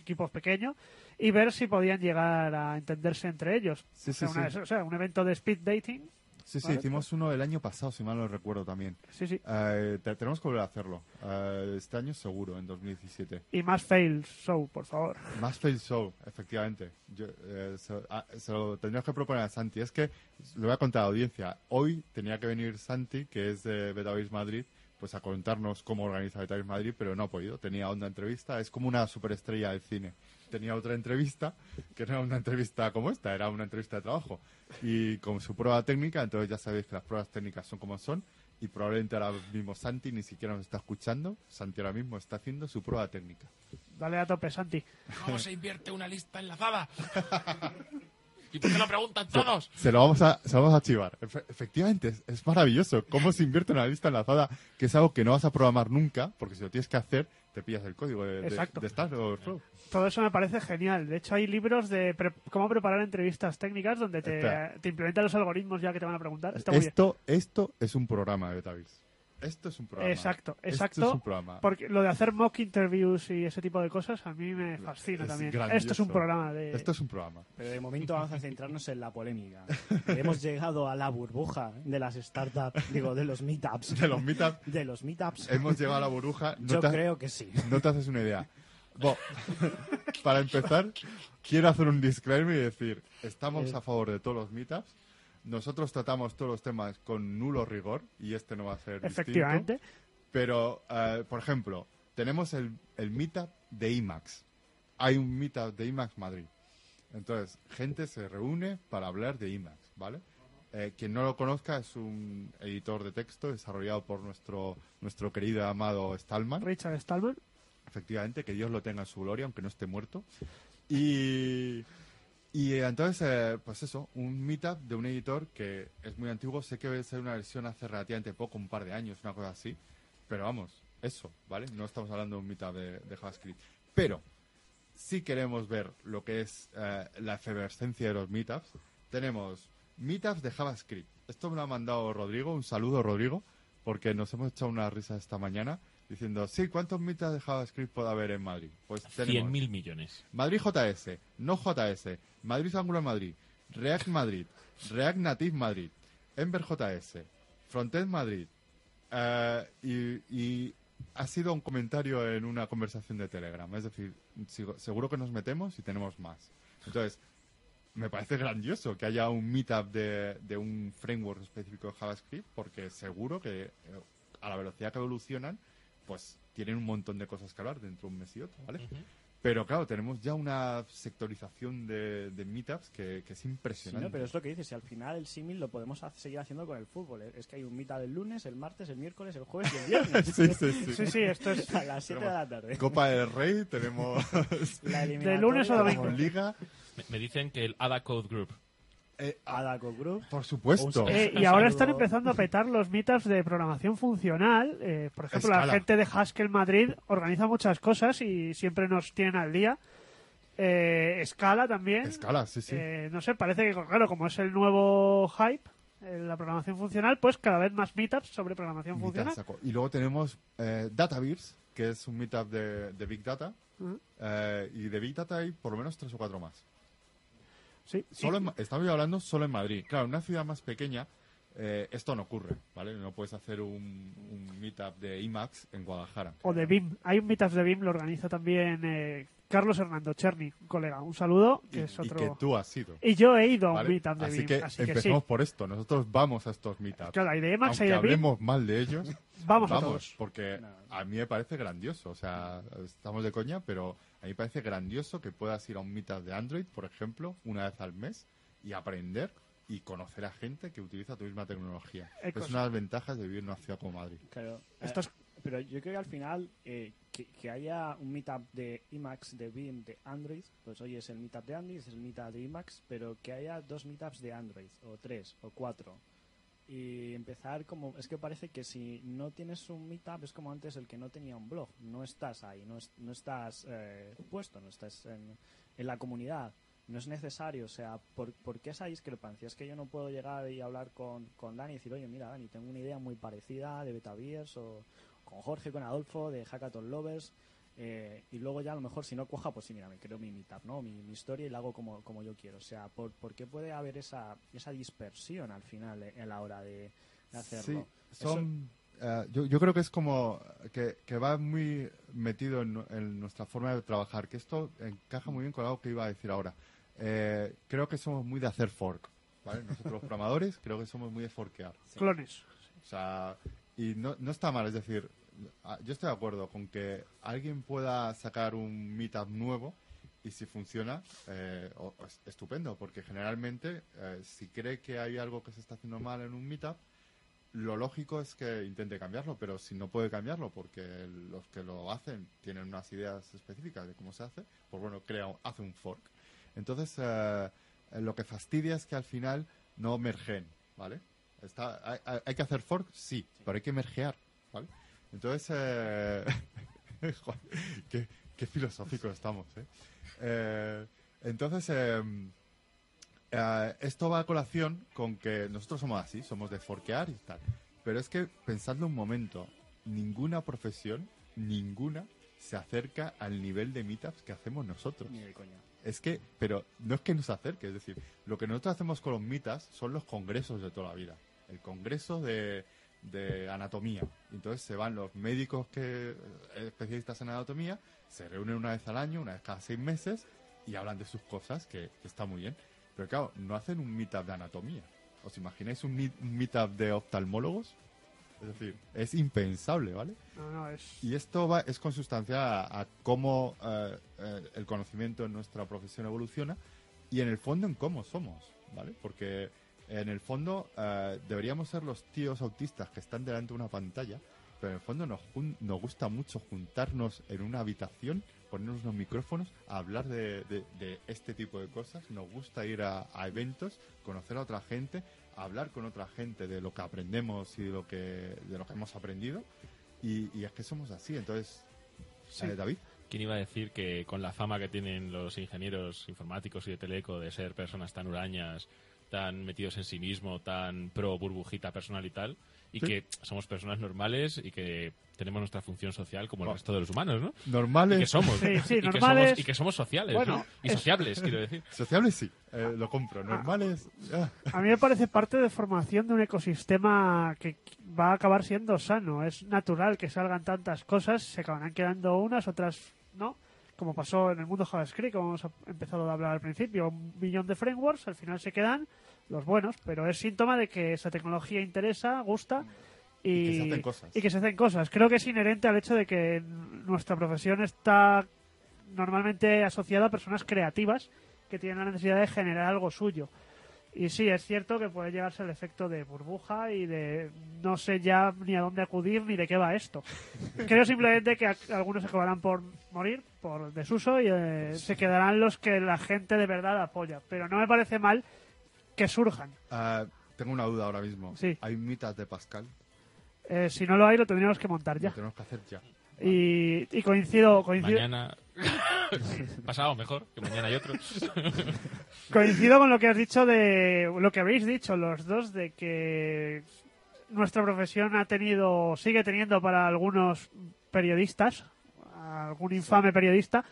equipos pequeños, y ver si podían llegar a entenderse entre ellos. Sí, o, sea, sí, una- sí. o sea, un evento de speed dating. Sí, sí, hicimos uno el año pasado, si mal no recuerdo también. Sí, sí. Eh, te- tenemos que volver a hacerlo. Eh, este año seguro, en 2017. Y más fails, show, por favor. Más fail show, efectivamente. Yo, eh, se, ah, se lo tendríamos que proponer a Santi. Es que, lo voy a contar a la audiencia, hoy tenía que venir Santi, que es de Betavis Madrid, pues a contarnos cómo organiza Betavis Madrid, pero no ha podido. Tenía una entrevista, es como una superestrella del cine. Tenía otra entrevista, que no era una entrevista como esta, era una entrevista de trabajo. Y con su prueba técnica, entonces ya sabéis que las pruebas técnicas son como son, y probablemente ahora mismo Santi ni siquiera nos está escuchando. Santi ahora mismo está haciendo su prueba técnica. Dale a tope, Santi. ¿Cómo se invierte una lista enlazada? ¿Y por qué lo preguntan todos? Se lo vamos a, se lo vamos a chivar. Efe- efectivamente, es, es maravilloso cómo se invierte una lista enlazada, que es algo que no vas a programar nunca, porque si lo tienes que hacer, te pillas el código de, de, de Overflow. Todo eso me parece genial. De hecho, hay libros de pre- cómo preparar entrevistas técnicas donde te, implementan los algoritmos ya que te van a preguntar. Está muy bien. Esto, esto es un programa de Betavis. Esto es un programa. Exacto, Esto exacto. es un programa. Porque lo de hacer mock interviews y ese tipo de cosas a mí me fascina Es también. grandioso. Esto es un programa de... Esto es un programa. Pero de momento vamos a centrarnos en la polémica. Hemos llegado a la burbuja de las startups, digo, de los meetups. De los meetups De los meetups. hemos llegado a la burbuja. No Yo te, creo que sí. no te haces una idea. Bueno, para empezar, quiero hacer un disclaimer y decir, estamos Eh. a favor de todos los meetups. Nosotros tratamos todos los temas con nulo rigor y este no va a ser distinto. Efectivamente. Pero, eh, por ejemplo, tenemos el, el meetup de IMAX. Hay un meetup de IMAX Madrid. Entonces, gente se reúne para hablar de IMAX, ¿vale? Eh, quien no lo conozca es un editor de texto desarrollado por nuestro, nuestro querido y amado Stallman. Richard Stallman. Efectivamente, que Dios lo tenga en su gloria, aunque no esté muerto. Y, y eh, entonces, eh, pues eso, un meetup de un editor que es muy antiguo. Sé que debe ser una versión hace relativamente poco, un par de años, una cosa así. Pero vamos, eso, ¿vale? No estamos hablando de un meetup de, JavaScript. Pero, si queremos ver lo que es eh, la efervescencia de los meetups, tenemos meetups de JavaScript. Esto me lo ha mandado Rodrigo. Un saludo, Rodrigo, porque nos hemos echado una risa esta mañana diciendo, sí, ¿cuántos meetups de JavaScript puede haber en Madrid? Pues tenemos 100.000 millones. Madrid JS, no JS, Madrid Angular Madrid, React Madrid, React Native Madrid, Ember JS, Frontend Madrid. eh, y, y ha sido un comentario en una conversación de Telegram. Es decir, sigo- seguro que nos metemos y tenemos más. Entonces, me parece grandioso que haya un meetup de, de un framework específico de JavaScript, porque seguro que eh, a la velocidad que evolucionan, pues tienen un montón de cosas que hablar dentro de un mes y otro, ¿vale? Pero claro, tenemos ya una sectorización de, de meetups que, que es Sí, impresionante. no, pero es lo que dices, si al final el símil lo podemos ha- seguir haciendo con el fútbol. ¿eh? Es que hay un meetup el lunes, el martes, el miércoles, el jueves y el viernes. Sí, sí, sí. Sí, sí, esto es A las 7 de la tarde. Copa del Rey, tenemos La De lunes o domingo. Liga. Me, me dicen que el ADA Code Group. Eh, ah, Adaco Group. por supuesto. Eh, y ahora saludo. están empezando a petar los meetups de programación funcional. Eh, por ejemplo, la gente de Haskell Madrid organiza muchas cosas y siempre nos tienen al día. Eh, Scala también. Escala, sí, sí. Eh, no sé, parece que, claro, como es el nuevo hype, eh, la programación funcional, pues cada vez más meetups sobre programación Meetup, funcional. saco. Y luego tenemos eh, Dataverse, que es un meetup de, de Big Data. Eh, y de Big Data hay por lo menos tres o cuatro más. Sí. Solo Y- en Ma- estamos hablando solo en Madrid. Claro, en una ciudad más pequeña eh, esto no ocurre, ¿vale? No puedes hacer un, un meetup de IMAX en Guadalajara. o de BIM. Hay un meetup de BIM, lo organiza también eh, Carlos Hernando Cherny, un colega. Un saludo, que Y, es y otro... que tú has sido. Y yo he ido a un meetup de así BIM, que así que sí. empezamos por esto. Nosotros vamos a estos meetups. Claro, hay de Emacs, hay Aunque de BIM, hablemos mal de ellos, vamos, a vamos, todos. porque No. a mí me parece grandioso. O sea, estamos de coña, pero a mí me parece grandioso que puedas ir a un meetup de Android, por ejemplo, una vez al mes y aprender y conocer a gente que utiliza tu misma tecnología. Ecos. Es una de las ventajas de vivir en una ciudad como Madrid. Claro. Esto Eh, es- Pero yo creo que al final eh, que, que haya un meetup de IMAX, de BIM, de Android, pues oye, es el meetup de Android, es el meetup de IMAX, pero que haya dos meetups de Android, o tres, o cuatro. Y empezar como... Es que parece que si no tienes un meetup es como antes el que no tenía un blog. No estás ahí, no, es- no estás eh, puesto, no estás en, en la comunidad. No es necesario, o sea, ¿por, por qué esa discrepancia? Es que yo no puedo llegar y hablar con, con Dani y decir, oye, mira, Dani, tengo una idea muy parecida de Betaviers o con Jorge, con Adolfo, de Hackathon Lovers, eh, y luego ya a lo mejor si no cuaja, pues sí, mira, me creo mi meetup, ¿no? Mi, mi historia y la hago como, como yo quiero. O sea, ¿por, por qué puede haber esa, esa dispersión al final eh, en la hora de, de hacerlo? Sí, son, eh, yo, yo creo que es como que, que va muy metido en, nu- en nuestra forma de trabajar, que esto encaja muy bien con algo que iba a decir ahora. Eh, creo que somos muy de hacer fork, ¿vale? Nosotros los programadores creo que somos muy de forkear. Clones. O sea, y no, no está mal, es decir, yo estoy de acuerdo con que alguien pueda sacar un meetup nuevo y si funciona, eh, o- estupendo, porque generalmente eh, si cree que hay algo que se está haciendo mal en un meetup, lo lógico es que intente cambiarlo, pero si no puede cambiarlo porque los que lo hacen tienen unas ideas específicas de cómo se hace, pues bueno, crea, hace un fork. Entonces, eh, lo que fastidia es que al final no mergen, ¿vale? Está, hay, que hacer fork, sí, pero hay que mergear, ¿vale? Entonces, eh, joder, qué, qué filosóficos estamos, ¿eh? Eh, entonces, eh, eh, esto va a colación con que nosotros somos así, somos de forquear y tal. Pero es que, pensadlo un momento, ninguna profesión, ninguna, se acerca al nivel de meetups que hacemos nosotros. Ni de coña. Es que, pero no es que nos acerque, es decir, lo que nosotros hacemos con los mitas son los congresos de toda la vida. El congreso de, de anatomía. Entonces se van los médicos que eh, especialistas en anatomía, se reúnen una vez al año, una vez cada seis meses, y hablan de sus cosas, que, que está muy bien. Pero claro, no hacen un meetup de anatomía. ¿Os imagináis un, un meetup de oftalmólogos? Es decir, es impensable, ¿vale? No, no, es... Y esto va, es consustancial a, a cómo eh, eh, el conocimiento en nuestra profesión evoluciona y en el fondo en cómo somos, ¿vale? Porque en el fondo eh, deberíamos ser los tíos autistas que están delante de una pantalla, pero en el fondo nos, nos gusta mucho juntarnos en una habitación, ponernos unos micrófonos, a hablar de, de- de este tipo de cosas. Nos gusta ir a, a eventos, conocer a otra gente, hablar con otra gente de lo que aprendemos y de lo que, de lo que hemos aprendido. Y, y es que somos así, entonces, Sí. eh, David, ¿Quién iba a decir que con la fama que tienen los ingenieros informáticos y de Teleco de ser personas tan hurañas, tan metidos en sí mismo, tan pro burbujita personal y tal, y Sí. que somos personas normales y que tenemos nuestra función social como el Bueno. resto de los humanos, ¿no? Y normales, que somos, Sí, sí, y, que normales. somos y que somos sociales, Bueno, ¿no? Y es- sociables, quiero decir. sociables sí, eh, lo compro, normales, ah, A mí me parece parte de formación de un ecosistema que va a acabar siendo sano. Es natural que salgan tantas cosas, se acabarán quedando unas, otras no. Como pasó en el mundo JavaScript, como hemos empezado a hablar al principio, un millón de frameworks, al final se quedan los buenos, pero es síntoma de que esa tecnología interesa, gusta y, Y que se hacen cosas. y que se hacen cosas. Creo que es inherente al hecho de que nuestra profesión está normalmente asociado a personas creativas que tienen la necesidad de generar algo suyo. Y sí, es cierto que puede llegarse el efecto de burbuja y de no sé ya ni a dónde acudir ni de qué va esto. Creo simplemente que a- algunos se acabarán por morir, por desuso, y eh, se quedarán los que la gente de verdad apoya. Pero no me parece mal que surjan. Ah, tengo una duda ahora mismo. Sí. ¿Hay mitas de Pascal? Eh, si no lo hay, lo tendríamos que montar ya. Lo tenemos que hacer ya. Y, y coincido, coincido, Mañana. Pasado mejor, que mañana hay otro. coincido con lo que has dicho de lo que habéis dicho los dos de que nuestra profesión ha tenido sigue teniendo para algunos periodistas algún infame periodista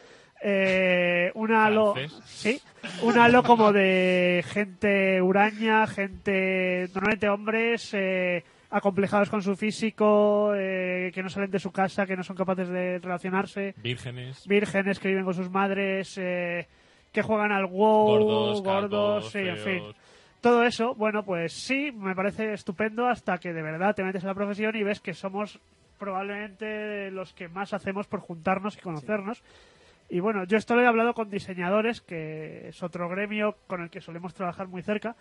eh, un halo sí un halo como de gente huraña gente normalmente hombres eh, acomplejados con su físico eh, que no salen de su casa que no son capaces de relacionarse Vírgenes. vírgenes que viven con sus madres, eh, que juegan al WoW, Gordos, gordos, sí, en fin. Todo eso, bueno, pues sí, me parece estupendo hasta que de verdad te metes en la profesión y ves que somos probablemente los que más hacemos por juntarnos y conocernos. Y bueno, yo esto lo he hablado con diseñadores, que es otro gremio con el que solemos trabajar muy cerca,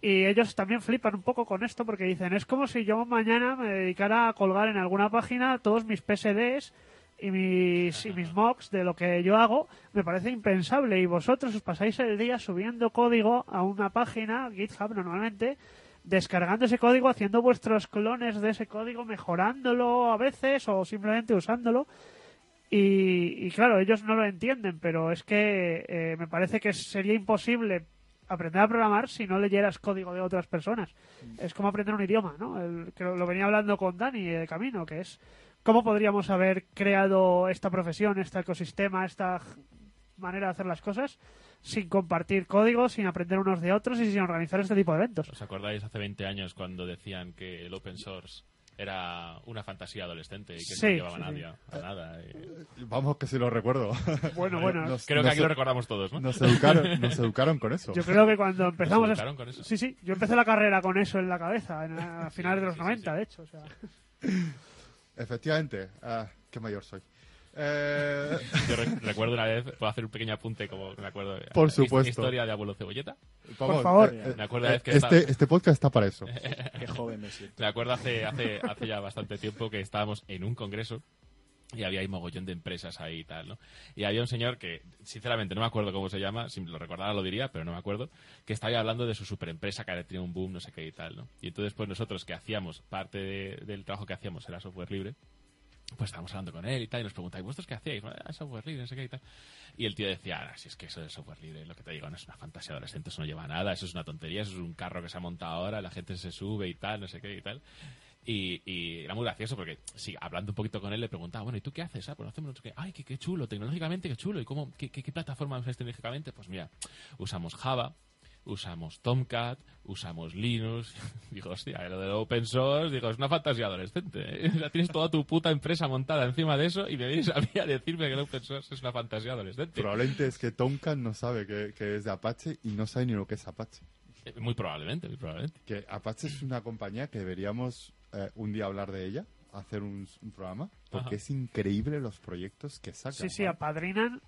y ellos también flipan un poco con esto porque dicen, es como si yo mañana me dedicara a colgar en alguna página todos mis PSDs y mis, y mis mocks de lo que yo hago, me parece impensable. Y vosotros os pasáis el día subiendo código a una página, GitHub normalmente, descargando ese código, haciendo vuestros clones de ese código, mejorándolo a veces o simplemente usándolo. Y, y claro, ellos no lo entienden, pero es que eh, me parece que sería imposible aprender a programar si no leyeras código de otras personas. Es como aprender un idioma, ¿no? El- que lo, lo venía hablando con Dani de camino, que es cómo podríamos haber creado esta profesión, este ecosistema, esta manera de hacer las cosas sin compartir código, sin aprender unos de otros y sin organizar este tipo de eventos. ¿Os acordáis hace 20 años cuando decían que el open source era una fantasía adolescente y que Sí, no llevaba sí, a sí. nadie a nada? y- Vamos que sí lo recuerdo. Bueno, bueno, Nos- Creo que nos- aquí lo recordamos todos, ¿no? Nos educaron, nos educaron con eso. yo creo que cuando empezamos... educaron con eso? Sí, sí, yo empecé la carrera con eso en la cabeza, en, a finales de los sí, sí, 90, sí. de hecho. O sea. Efectivamente. Ah, qué mayor soy. Eh, Yo re- recuerdo una vez, puedo hacer un pequeño apunte como me acuerdo. Por supuesto. Historia de abuelo cebolleta. vamos, favor. eh, eh, Me acuerdo que este, estaba- este podcast está para eso. Qué joven me siento. Me acuerdo hace, hace, hace ya bastante tiempo que estábamos en un congreso y había ahí mogollón de empresas ahí y tal, ¿no? Y había un señor que, sinceramente, no me acuerdo cómo se llama, si lo recordara lo diría, pero no me acuerdo, que estaba ahí hablando de su superempresa que había tenido un boom, no sé qué y tal, ¿no? Y entonces, pues nosotros que hacíamos, parte de- del trabajo que hacíamos era software libre, pues estábamos hablando con él y tal, y nos preguntáis, ¿vosotros qué hacíais? Ah, software libre, no sé qué y tal. Y el tío decía, ah, si es que eso del software libre, lo que te digo, no es una fantasía adolescente, eso no lleva a nada, eso es una tontería, eso es un carro que se ha montado ahora, la gente se sube y tal, no sé qué y tal. Y, y era muy gracioso porque, sí, hablando un poquito con él, le preguntaba, bueno, ¿y tú qué haces? Ah, pues hacemos no sé qué. Ay, qué, qué chulo, tecnológicamente, qué chulo. ¿Y cómo, qué, qué, qué plataforma usáis tecnológicamente? Pues mira, usamos Java, usamos Tomcat, usamos Linux. Digo, hostia, lo del open source, digo, es una fantasía adolescente. ¿eh? O sea, tienes toda tu puta empresa montada encima de eso y me vienes a mí a decirme que el open source es una fantasía adolescente. Probablemente es que Tomcat no sabe que, que es de Apache y no sabe ni lo que es Apache. Eh, Muy probablemente, muy probablemente. Que Apache es una compañía que deberíamos eh, un día hablar de ella, hacer un, un programa, porque Ajá. es increíble los proyectos que sacan. Sí, sí, apadrinan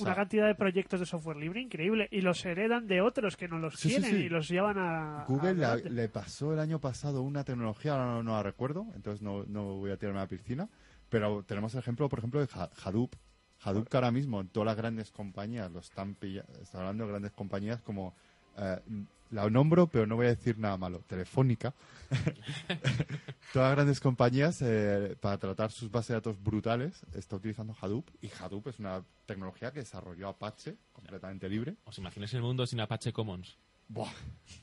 O una cantidad de proyectos de software libre increíble y los heredan de otros que no los Sí, sí. y los llevan a. Google la- le pasó el año pasado una tecnología, ahora no, no la recuerdo, entonces no, no voy a tirarme a la piscina, pero tenemos el ejemplo, por ejemplo, de Ha- Hadoop. Hadoop que ahora mismo en todas las grandes compañías lo están pillando, está hablando de grandes compañías como, eh, la nombro, pero no voy a decir nada malo, Telefónica. todas las grandes compañías, eh, para tratar sus bases de datos brutales, está utilizando Hadoop, y Hadoop es una tecnología que desarrolló Apache, completamente libre. ¿Os imagináis el mundo sin Apache Commons? Buah,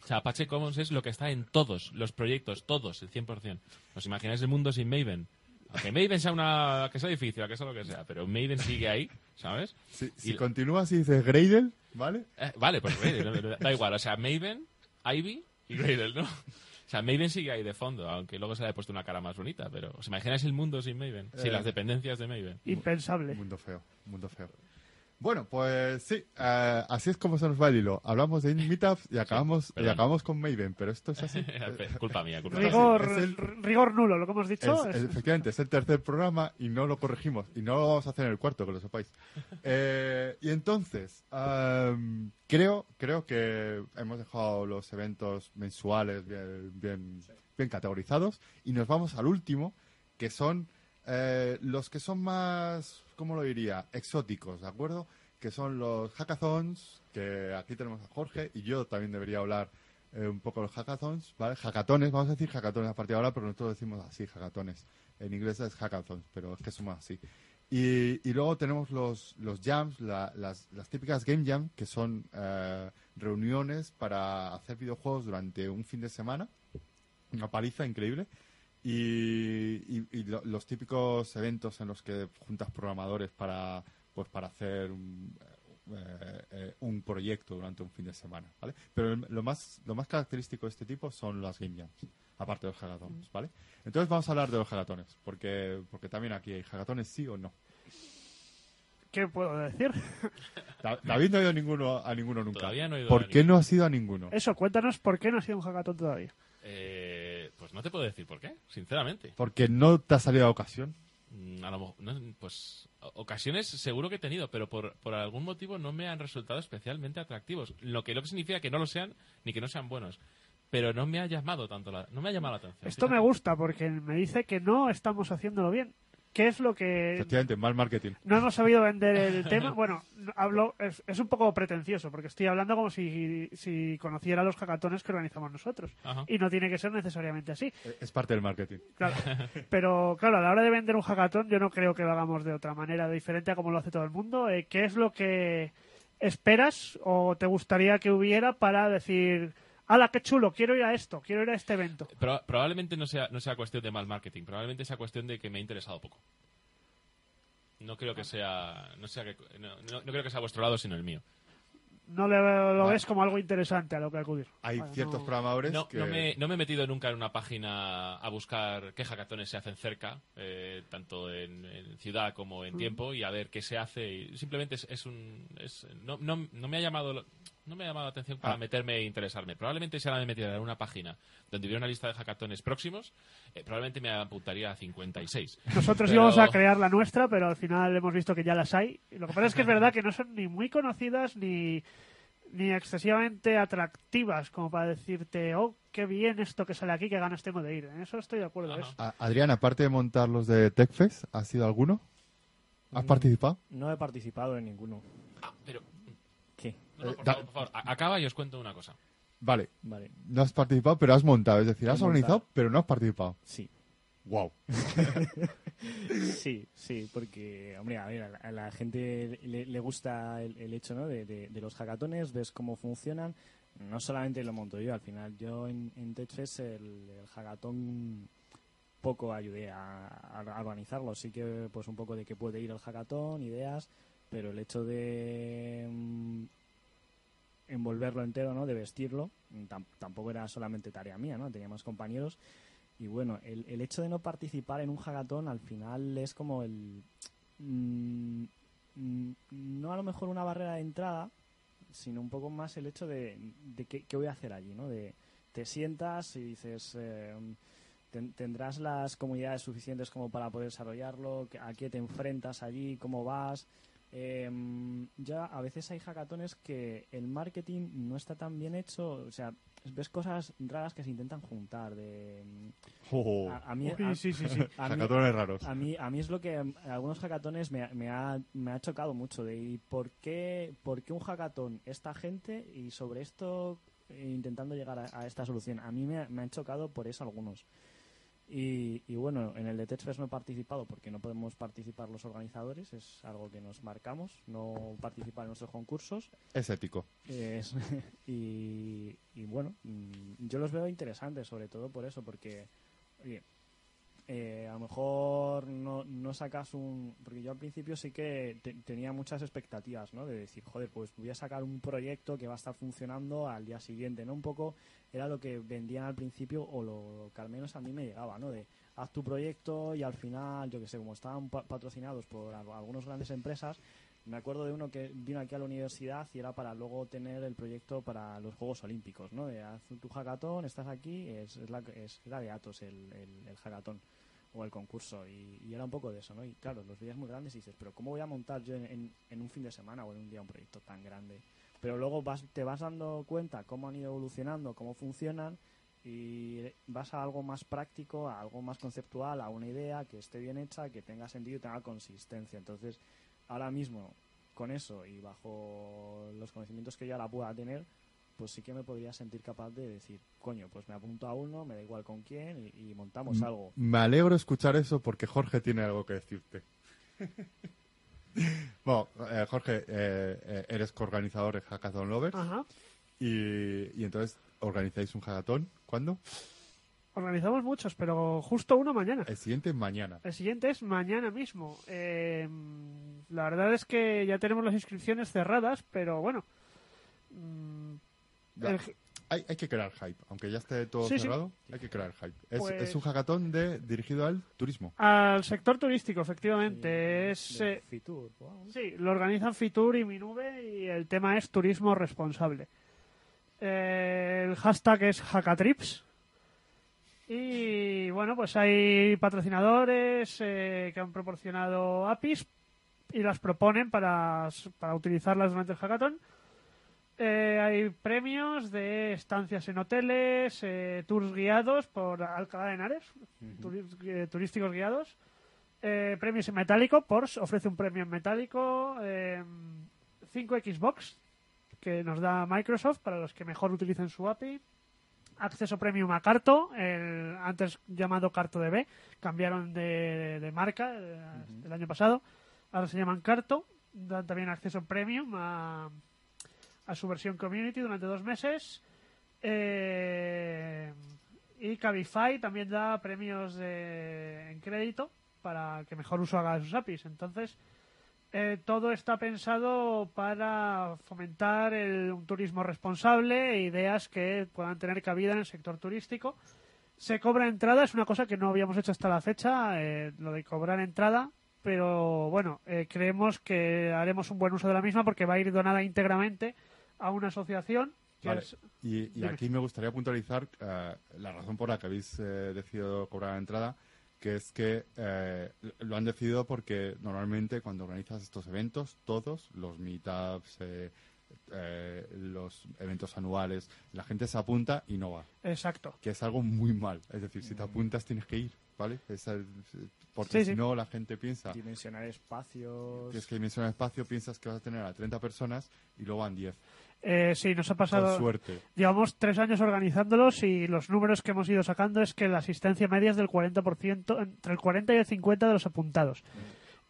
O sea, Apache Commons es lo que está en todos los proyectos, todos, el 100%. ¿Os imagináis el mundo sin Maven? Aunque Maven sea una, que sea difícil, que sea lo que sea, pero Maven sigue ahí, ¿sabes? Si, si Y- continúas y dices Gradle, ¿vale? Eh, vale, pues Gradle, no, no, da igual, o sea, Maven, Ivy y Gradle, ¿no? O sea, Maven sigue ahí de fondo, aunque luego se le haya puesto una cara más bonita, pero ¿os imagináis el mundo sin Maven? Sin Eh. las dependencias de Maven. Impensable. Mundo feo, mundo feo. Bueno, pues sí, eh, así es como se nos va el hilo. Hablamos de Meetups y acabamos, y acabamos con Maven, pero esto es así. culpa mía, culpa mía. Rigor, es el- rigor nulo, lo que hemos dicho. Es- es- efectivamente, es el tercer programa y no lo corregimos. Y no lo vamos a hacer en el cuarto, que lo sepáis. Eh, y entonces, am, creo, creo que hemos dejado los eventos mensuales bien, bien, bien categorizados y nos vamos al último, que son eh, los que son más, ¿cómo lo diría? Exóticos, ¿de acuerdo? Que son los hackathons, que aquí tenemos a Jorge y yo también debería hablar eh, un poco de los hackathons, ¿vale? Hackatones, vamos a decir hackatones a partir de ahora, pero nosotros decimos así, hackatones. En inglés es hackathons, pero es que somos así. Y, y luego tenemos los, los jams, la- las, las típicas game jam, que son eh, reuniones para hacer videojuegos durante un fin de semana. Una paliza increíble. Y, y- y lo- los típicos eventos en los que juntas programadores para, pues, para hacer un, eh, eh, un proyecto durante un fin de semana, ¿vale? Pero el- lo más, lo más característico de este tipo son las game jams, aparte de los hackatones, ¿vale? Entonces vamos a hablar de los hackatones, porque, porque también aquí hay hackatones sí o no. ¿Qué puedo decir? Da- David no ha ido a ninguno, a ninguno nunca. Todavía no he ido ¿Por a qué ninguno. no has ido a ninguno? Eso, cuéntanos por qué no ha sido un hackathon todavía. Eh, pues no te puedo decir por qué, sinceramente. Porque no te ha salido a ocasión. Mm, A lo mejor, no, pues ocasiones seguro que he tenido, pero por, por algún motivo no me han resultado especialmente atractivos. Lo que, lo que significa que no lo sean ni que no sean buenos. Pero no me ha llamado tanto la, no me ha llamado la atención. Esto me gusta porque me dice que no estamos haciéndolo bien. ¿Qué es lo que Efectivamente, mal marketing. no hemos sabido vender el tema? Bueno, no- hablo es, es un poco pretencioso porque estoy hablando como si, si conociera los hackatones que organizamos nosotros. Ajá. Y no tiene que ser necesariamente así. Eh, Es parte del marketing. Claro. Pero claro, a la hora de vender un hackathon yo no creo que lo hagamos de otra manera diferente a como lo hace todo el mundo. Eh, ¿Qué es lo que esperas o te gustaría que hubiera para decir, ¡hala, qué chulo! Quiero ir a esto, quiero ir a este evento. Pero probablemente no sea, no sea cuestión de mal marketing, probablemente sea cuestión de que me ha interesado poco. No creo que sea, no, sea que, no, no- no creo que sea vuestro lado, sino el mío. No le, lo Vale. ves como algo interesante a lo que acudir. Hay Vale, ciertos no- programadores No, que... no, me, no me he metido nunca en una página a buscar qué hackatones se hacen cerca, eh, tanto en, en ciudad como Mm. en tiempo, y a ver qué se hace. Y simplemente es, es un. es- no, no, no me ha llamado lo- no me ha llamado la atención para Ah. meterme e interesarme. Probablemente si ahora me metiera en una página donde hubiera una lista de hackatones próximos, eh, probablemente me apuntaría a 56. Nosotros Pero- íbamos a crear la nuestra, pero al final hemos visto que ya las hay. Lo que pasa es que es verdad que no son ni muy conocidas ni, ni excesivamente atractivas como para decirte, oh, qué bien esto que sale aquí, qué ganas tengo de ir. En eso estoy de acuerdo. Ajá. es- A- Adrián, aparte de montar los de TechFest, ¿has sido alguno? ¿Has Mm. participado? No he participado en ninguno. Ah, pero. Eh, por, da- favor, por favor, a- acaba y os cuento una cosa. Vale, Vale, no has participado, pero has montado. Es decir, He has organizado, montado. pero no has participado. sí. Wow. Sí, sí, porque, hombre, a ver, a la, a la gente le, le gusta el, el hecho ¿no? de, de- de los hackatones, ves cómo funcionan. No solamente lo monto yo, al final yo en, en TechFest el, el hackathon poco ayudé a, a organizarlo. Sí que pues un poco de que puede ir el hackathon, ideas, pero el hecho de mm, envolverlo entero, ¿no? De vestirlo, tam- tampoco era solamente tarea mía, ¿no? Tenía más compañeros. Y bueno, el, hecho de no participar en un hackathon al final es como el... mm, mm, no a lo mejor una barrera de entrada, sino un poco más el hecho de, de qué, voy a hacer allí, ¿no? De, te sientas y dices, eh, ten- tendrás las comunidades suficientes como para poder desarrollarlo, ¿Qué- a qué te enfrentas allí, cómo vas. Eh, ya a veces hay hackatones que el marketing no está tan bien hecho, o sea, ves cosas raras que se intentan juntar. De, Oh, a, a mí, Uy, a- sí, sí, sí. a mí- raros. a mí, a mí es lo que algunos hackatones me, me ha, me ha chocado mucho. De, ¿y por qué, por qué un hackathon esta gente y sobre esto eh, intentando llegar a, a esta solución? A mí me, ha- me han chocado por eso algunos. Y, y bueno, en el de no he participado porque no podemos participar los organizadores, es algo que nos marcamos, no participar en nuestros concursos. Es ético. Es- y, y bueno, mm, yo los veo interesantes, sobre todo por eso, porque, oye, eh, a lo mejor no, no sacas un. Porque yo al principio sí que te- tenía muchas expectativas, ¿no? De decir, joder, pues voy a sacar un proyecto que va a estar funcionando al día siguiente, ¿no? Un poco era lo que vendían al principio o lo que al menos a mí me llegaba, ¿no? De, haz tu proyecto y al final, yo que sé, como estaban pa- patrocinados por al- algunas grandes empresas, me acuerdo de uno que vino aquí a la universidad y era para luego tener el proyecto para los Juegos Olímpicos, ¿no? De haz tu hackathon, estás aquí, es, es, la, es era de Atos el, el, el hackathon o el concurso y, y era un poco de eso, ¿no? Y claro, los veías muy grandes y dices, pero ¿cómo voy a montar yo en, en- en un fin de semana o en un día un proyecto tan grande? Pero luego vas, te vas dando cuenta cómo han ido evolucionando, cómo funcionan y vas a algo más práctico, a algo más conceptual, a una idea que esté bien hecha, que tenga sentido y tenga consistencia. Entonces, ahora mismo, con eso y bajo los conocimientos que yo ahora pueda tener, pues sí que me podría sentir capaz de decir, coño, pues me apunto a uno, me da igual con quién y, y montamos algo. Me alegro escuchar eso porque Jorge tiene algo que decirte. bueno, eh, Jorge, eh, eh, eres coorganizador de Hackathon Lovers Ajá. y, y entonces organizáis un hackathon. ¿Cuándo? Organizamos muchos, pero justo uno mañana. El siguiente mañana. El siguiente es mañana mismo. Eh, la verdad es que ya tenemos las inscripciones cerradas, pero bueno. mm, el- Hay, hay que crear hype, aunque ya esté todo Sí, sí. cerrado, hay que crear hype. Es, Pues- es un hackathon de, dirigido al turismo. al sector turístico, efectivamente. es eh, Fitur, wow. Sí, lo organizan Fitur y Minube y el tema es turismo responsable. Eh, el hashtag es Hackatrips. Y bueno, pues hay patrocinadores eh, que han proporcionado APIs y las proponen para, para utilizarlas durante el hackathon. Eh, hay premios de estancias en hoteles, eh, tours guiados por Alcalá de Henares, eh, turísticos guiados. Eh, premios en metálico, Porsche ofrece un premio en metálico, eh, 5 Xbox que nos da Microsoft para los que mejor utilicen su API, acceso premium a Carto, el antes llamado Carto DB, cambiaron de, de marca eh, el año pasado, ahora se llaman Carto, dan también acceso premium a, a su versión community durante dos meses. Eh, y Cabify también da premios de- en crédito para que mejor uso haga de sus APIs. Entonces, eh, todo está pensado para fomentar el- un turismo responsable e ideas que puedan tener cabida en el sector turístico. Se cobra entrada, es una cosa que no habíamos hecho hasta la fecha, eh, lo de cobrar entrada, pero bueno, eh, creemos que haremos un buen uso de la misma porque va a ir donada íntegramente a una asociación que Vale. es- Y, aquí me gustaría puntualizar eh, la razón por la que habéis eh, decidido cobrar la entrada, que es que eh, lo han decidido porque normalmente cuando organizas estos eventos, todos, los meetups, eh, eh, los eventos anuales, la gente se apunta y no va, exacto. que es algo muy mal. Es decir, si te apuntas tienes que ir, ¿vale? Es el- porque Sí, si sí. no la gente piensa, Dimensionar espacios. tienes que dimensionar espacio, piensas que vas a tener a 30 personas y luego van 10. Eh, sí, nos ha Con pasado. suerte. Llevamos tres años organizándolos y los números que hemos ido sacando es que la asistencia media es del 40%, entre el 40 y el 50 de los apuntados.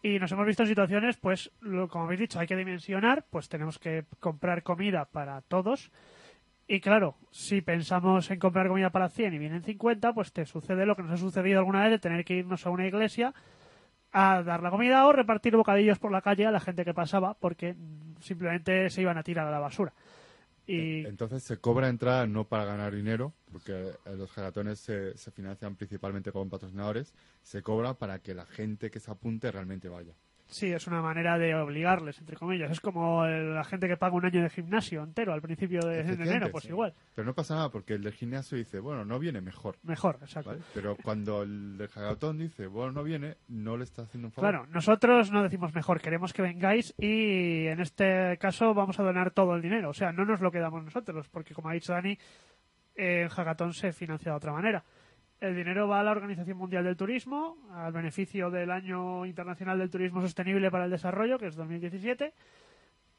Y nos hemos visto en situaciones, pues, lo, como habéis dicho, hay que dimensionar, pues tenemos que comprar comida para todos. Y claro, si pensamos en comprar comida para 100 y vienen 50, pues te sucede lo que nos ha sucedido alguna vez de tener que irnos a una iglesia a dar la comida o repartir bocadillos por la calle a la gente que pasaba porque simplemente se iban a tirar a la basura. Y Entonces se cobra entrada no para ganar dinero, porque eh, los hackatones se, se financian principalmente con patrocinadores, se cobra para que la gente que se apunte realmente vaya. Sí, es una manera de obligarles, entre comillas. Es como el- la gente que paga un año de gimnasio entero al principio de, enero, pues sí. igual. Pero no pasa nada, porque el del gimnasio dice, bueno, no viene mejor. Mejor, exacto. ¿vale? Pero cuando el del hackathon dice, bueno, no viene, no le está haciendo un favor. Claro, nosotros no decimos mejor, queremos que vengáis y en este caso vamos a donar todo el dinero. O sea, no nos lo quedamos nosotros, porque como ha dicho Dani, el hackathon se financia de otra manera. El dinero va a la Organización Mundial del Turismo, al beneficio del Año Internacional del Turismo Sostenible para el Desarrollo, que es 2017.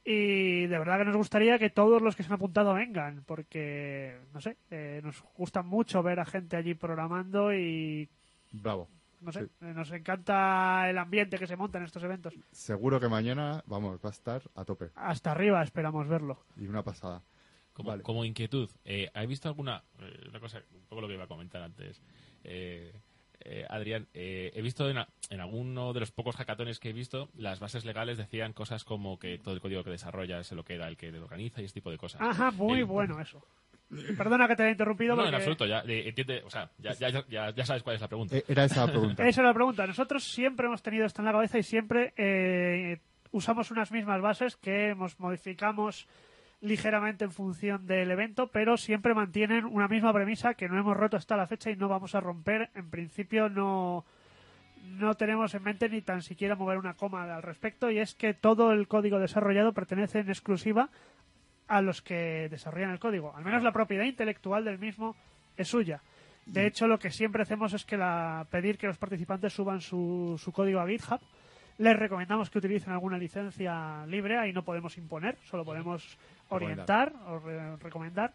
Y de verdad que nos gustaría que todos los que se han apuntado vengan, porque, no sé, eh, nos gusta mucho ver a gente allí programando y, Bravo. no sé, Sí. eh, nos encanta el ambiente que se monta en estos eventos. Seguro que mañana, vamos, va a estar a tope. Hasta arriba esperamos verlo. Y una pasada. Como, Vale. como inquietud, eh, ¿has visto alguna, eh, una cosa, un poco lo que iba a comentar antes, eh, eh, Adrián, eh, he visto en, a- en alguno de los pocos hackatones que he visto, las bases legales decían cosas como que todo el código que desarrolla se lo queda el que lo organiza y ese tipo de cosas. Ajá, muy El- bueno eso. Perdona que te haya interrumpido. No, porque en absoluto, ya, eh, entiende, o sea, ya, ya, ya, ya sabes cuál es la pregunta. Era esa la pregunta. Esa es la pregunta. Nosotros siempre hemos tenido esto en la cabeza y siempre eh, usamos unas mismas bases que nos modificamos ligeramente en función del evento, pero siempre mantienen una misma premisa que no hemos roto hasta la fecha y no vamos a romper. En principio no, no tenemos en mente ni tan siquiera mover una coma al respecto y es que todo el código desarrollado pertenece en exclusiva a los que desarrollan el código. Al menos la propiedad intelectual del mismo es suya. De hecho, lo que siempre hacemos es que la, pedir que los participantes suban su, su código a GitHub. Les recomendamos que utilicen alguna licencia libre, ahí no podemos imponer, solo podemos orientar o re- recomendar.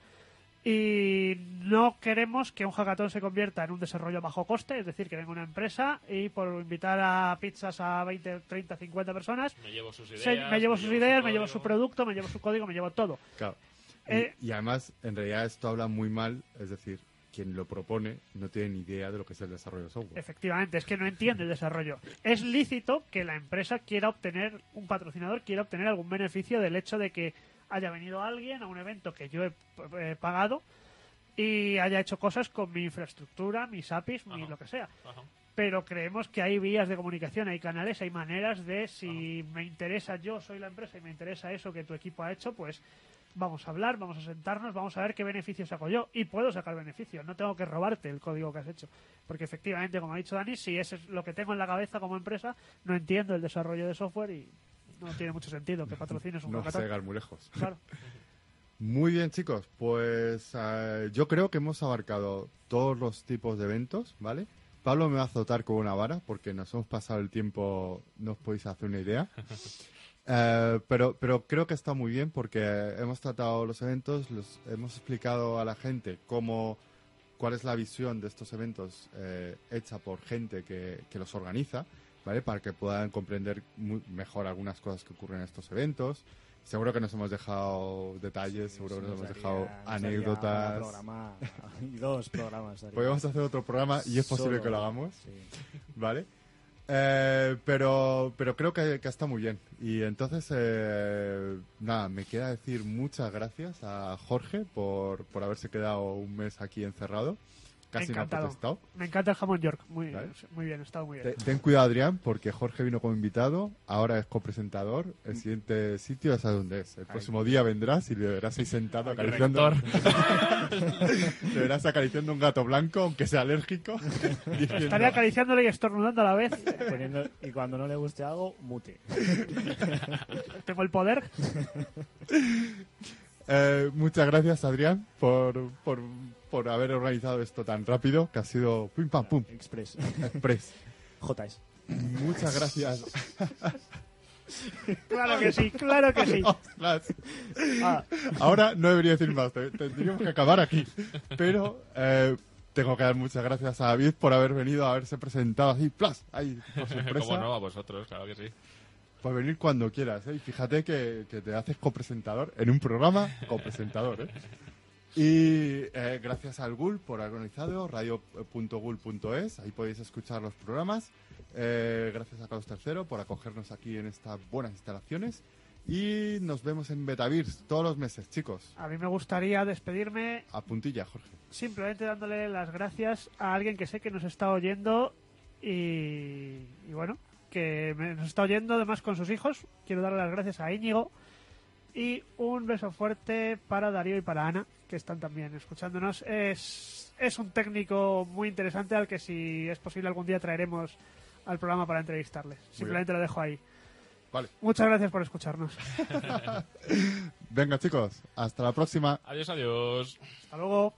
Y no queremos que un hackathon se convierta en un desarrollo a bajo coste, es decir, que venga una empresa y por invitar a pizzas a 20, 30, 50 personas, Me llevo sus se- ideas. me llevo sus ideas, me llevo su producto, me llevo su código, me llevo todo. Claro. Y- Eh, y, además, en realidad esto habla muy mal, es decir, quien lo propone no tiene ni idea de lo que es el desarrollo de software. Efectivamente, es que no entiende el desarrollo. Es lícito que la empresa quiera obtener, un patrocinador quiera obtener algún beneficio del hecho de que haya venido alguien a un evento que yo he, he pagado y haya hecho cosas con mi infraestructura, mis APIs, mi lo que sea. Ajá. Pero creemos que hay vías de comunicación, hay canales, hay maneras de si me interesa, yo soy la empresa y me interesa eso que tu equipo ha hecho, pues vamos a hablar, vamos a sentarnos, vamos a ver qué beneficios saco yo. Y puedo sacar beneficios, no tengo que robarte el código que has hecho. Porque efectivamente, como ha dicho Dani, si eso es lo que tengo en la cabeza como empresa, no entiendo el desarrollo de software y no tiene mucho sentido que patrocines un No hackathon. llegar muy lejos. Claro. Muy bien, chicos. Pues eh, yo creo que hemos abarcado todos los tipos de eventos, ¿vale? Pablo me va a azotar con una vara porque nos hemos pasado el tiempo, no os podéis hacer una idea. Eh, pero, pero creo que está muy bien porque hemos tratado los eventos, los, hemos explicado a la gente cómo, cuál es la visión de estos eventos eh, hecha por gente que, que los organiza, ¿vale? Para que puedan comprender mu- mejor algunas cosas que ocurren en estos eventos. Seguro que nos hemos dejado detalles, seguro que nos hemos daría- dejado nos anécdotas. un programa dos programas. daría. Podemos hacer otro programa y es posible Solo- que lo hagamos, sí. ¿vale? Eh, pero, pero creo que, que está muy bien. Y entonces, eh, nada, me queda decir muchas gracias a Jorge por, por haberse quedado un mes aquí encerrado. Casi no ha Encantado. protestado. Me encanta el jamón York. Muy, Vale. muy bien, está muy Te- bien. ten cuidado, Adrián, porque Jorge vino como invitado, ahora es copresentador. El siguiente sitio ya sabes dónde es. El próximo día vendrás y le verás ahí sentado acariciando. le verás acariciando un gato blanco, aunque sea alérgico. diciendo, Estaría acariciándole y estornudando a la vez. Poniendo- y cuando no le guste algo, mute. Tengo el poder. Eh, muchas gracias, Adrián, por, por, por haber organizado esto tan rápido, que ha sido pim pam pum, Express. express. JS. Muchas gracias. Claro que sí, claro que sí. Ostras. Ah, Ahora no debería decir más, te- tendríamos que acabar aquí. Pero eh, tengo que dar muchas gracias a David por haber venido a haberse presentado así, ¡plas! Ahí, por sorpresa. ¿Cómo no? A vosotros, claro que sí. Pues venir cuando quieras, ¿eh? Y fíjate que, que te haces copresentador en un programa copresentador, ¿eh? Y eh, gracias al GUL por organizado, radio.gul.es, ahí podéis escuchar los programas. Eh, gracias a Carlos III por acogernos aquí en estas buenas instalaciones. Y nos vemos en Betavirs todos los meses, chicos. a mí me gustaría despedirme A puntilla, Jorge. simplemente dándole las gracias a alguien que sé que nos está oyendo y, y bueno, que me- nos está oyendo además con sus hijos. Quiero darle las gracias a Íñigo y un beso fuerte para Darío y para Ana, que están también escuchándonos. Es, es un técnico muy interesante al que si es posible algún día traeremos al programa para entrevistarles. Simplemente lo dejo ahí. Vale. Muchas gracias por escucharnos. Venga, chicos, hasta la próxima. Adiós, adiós. Hasta luego.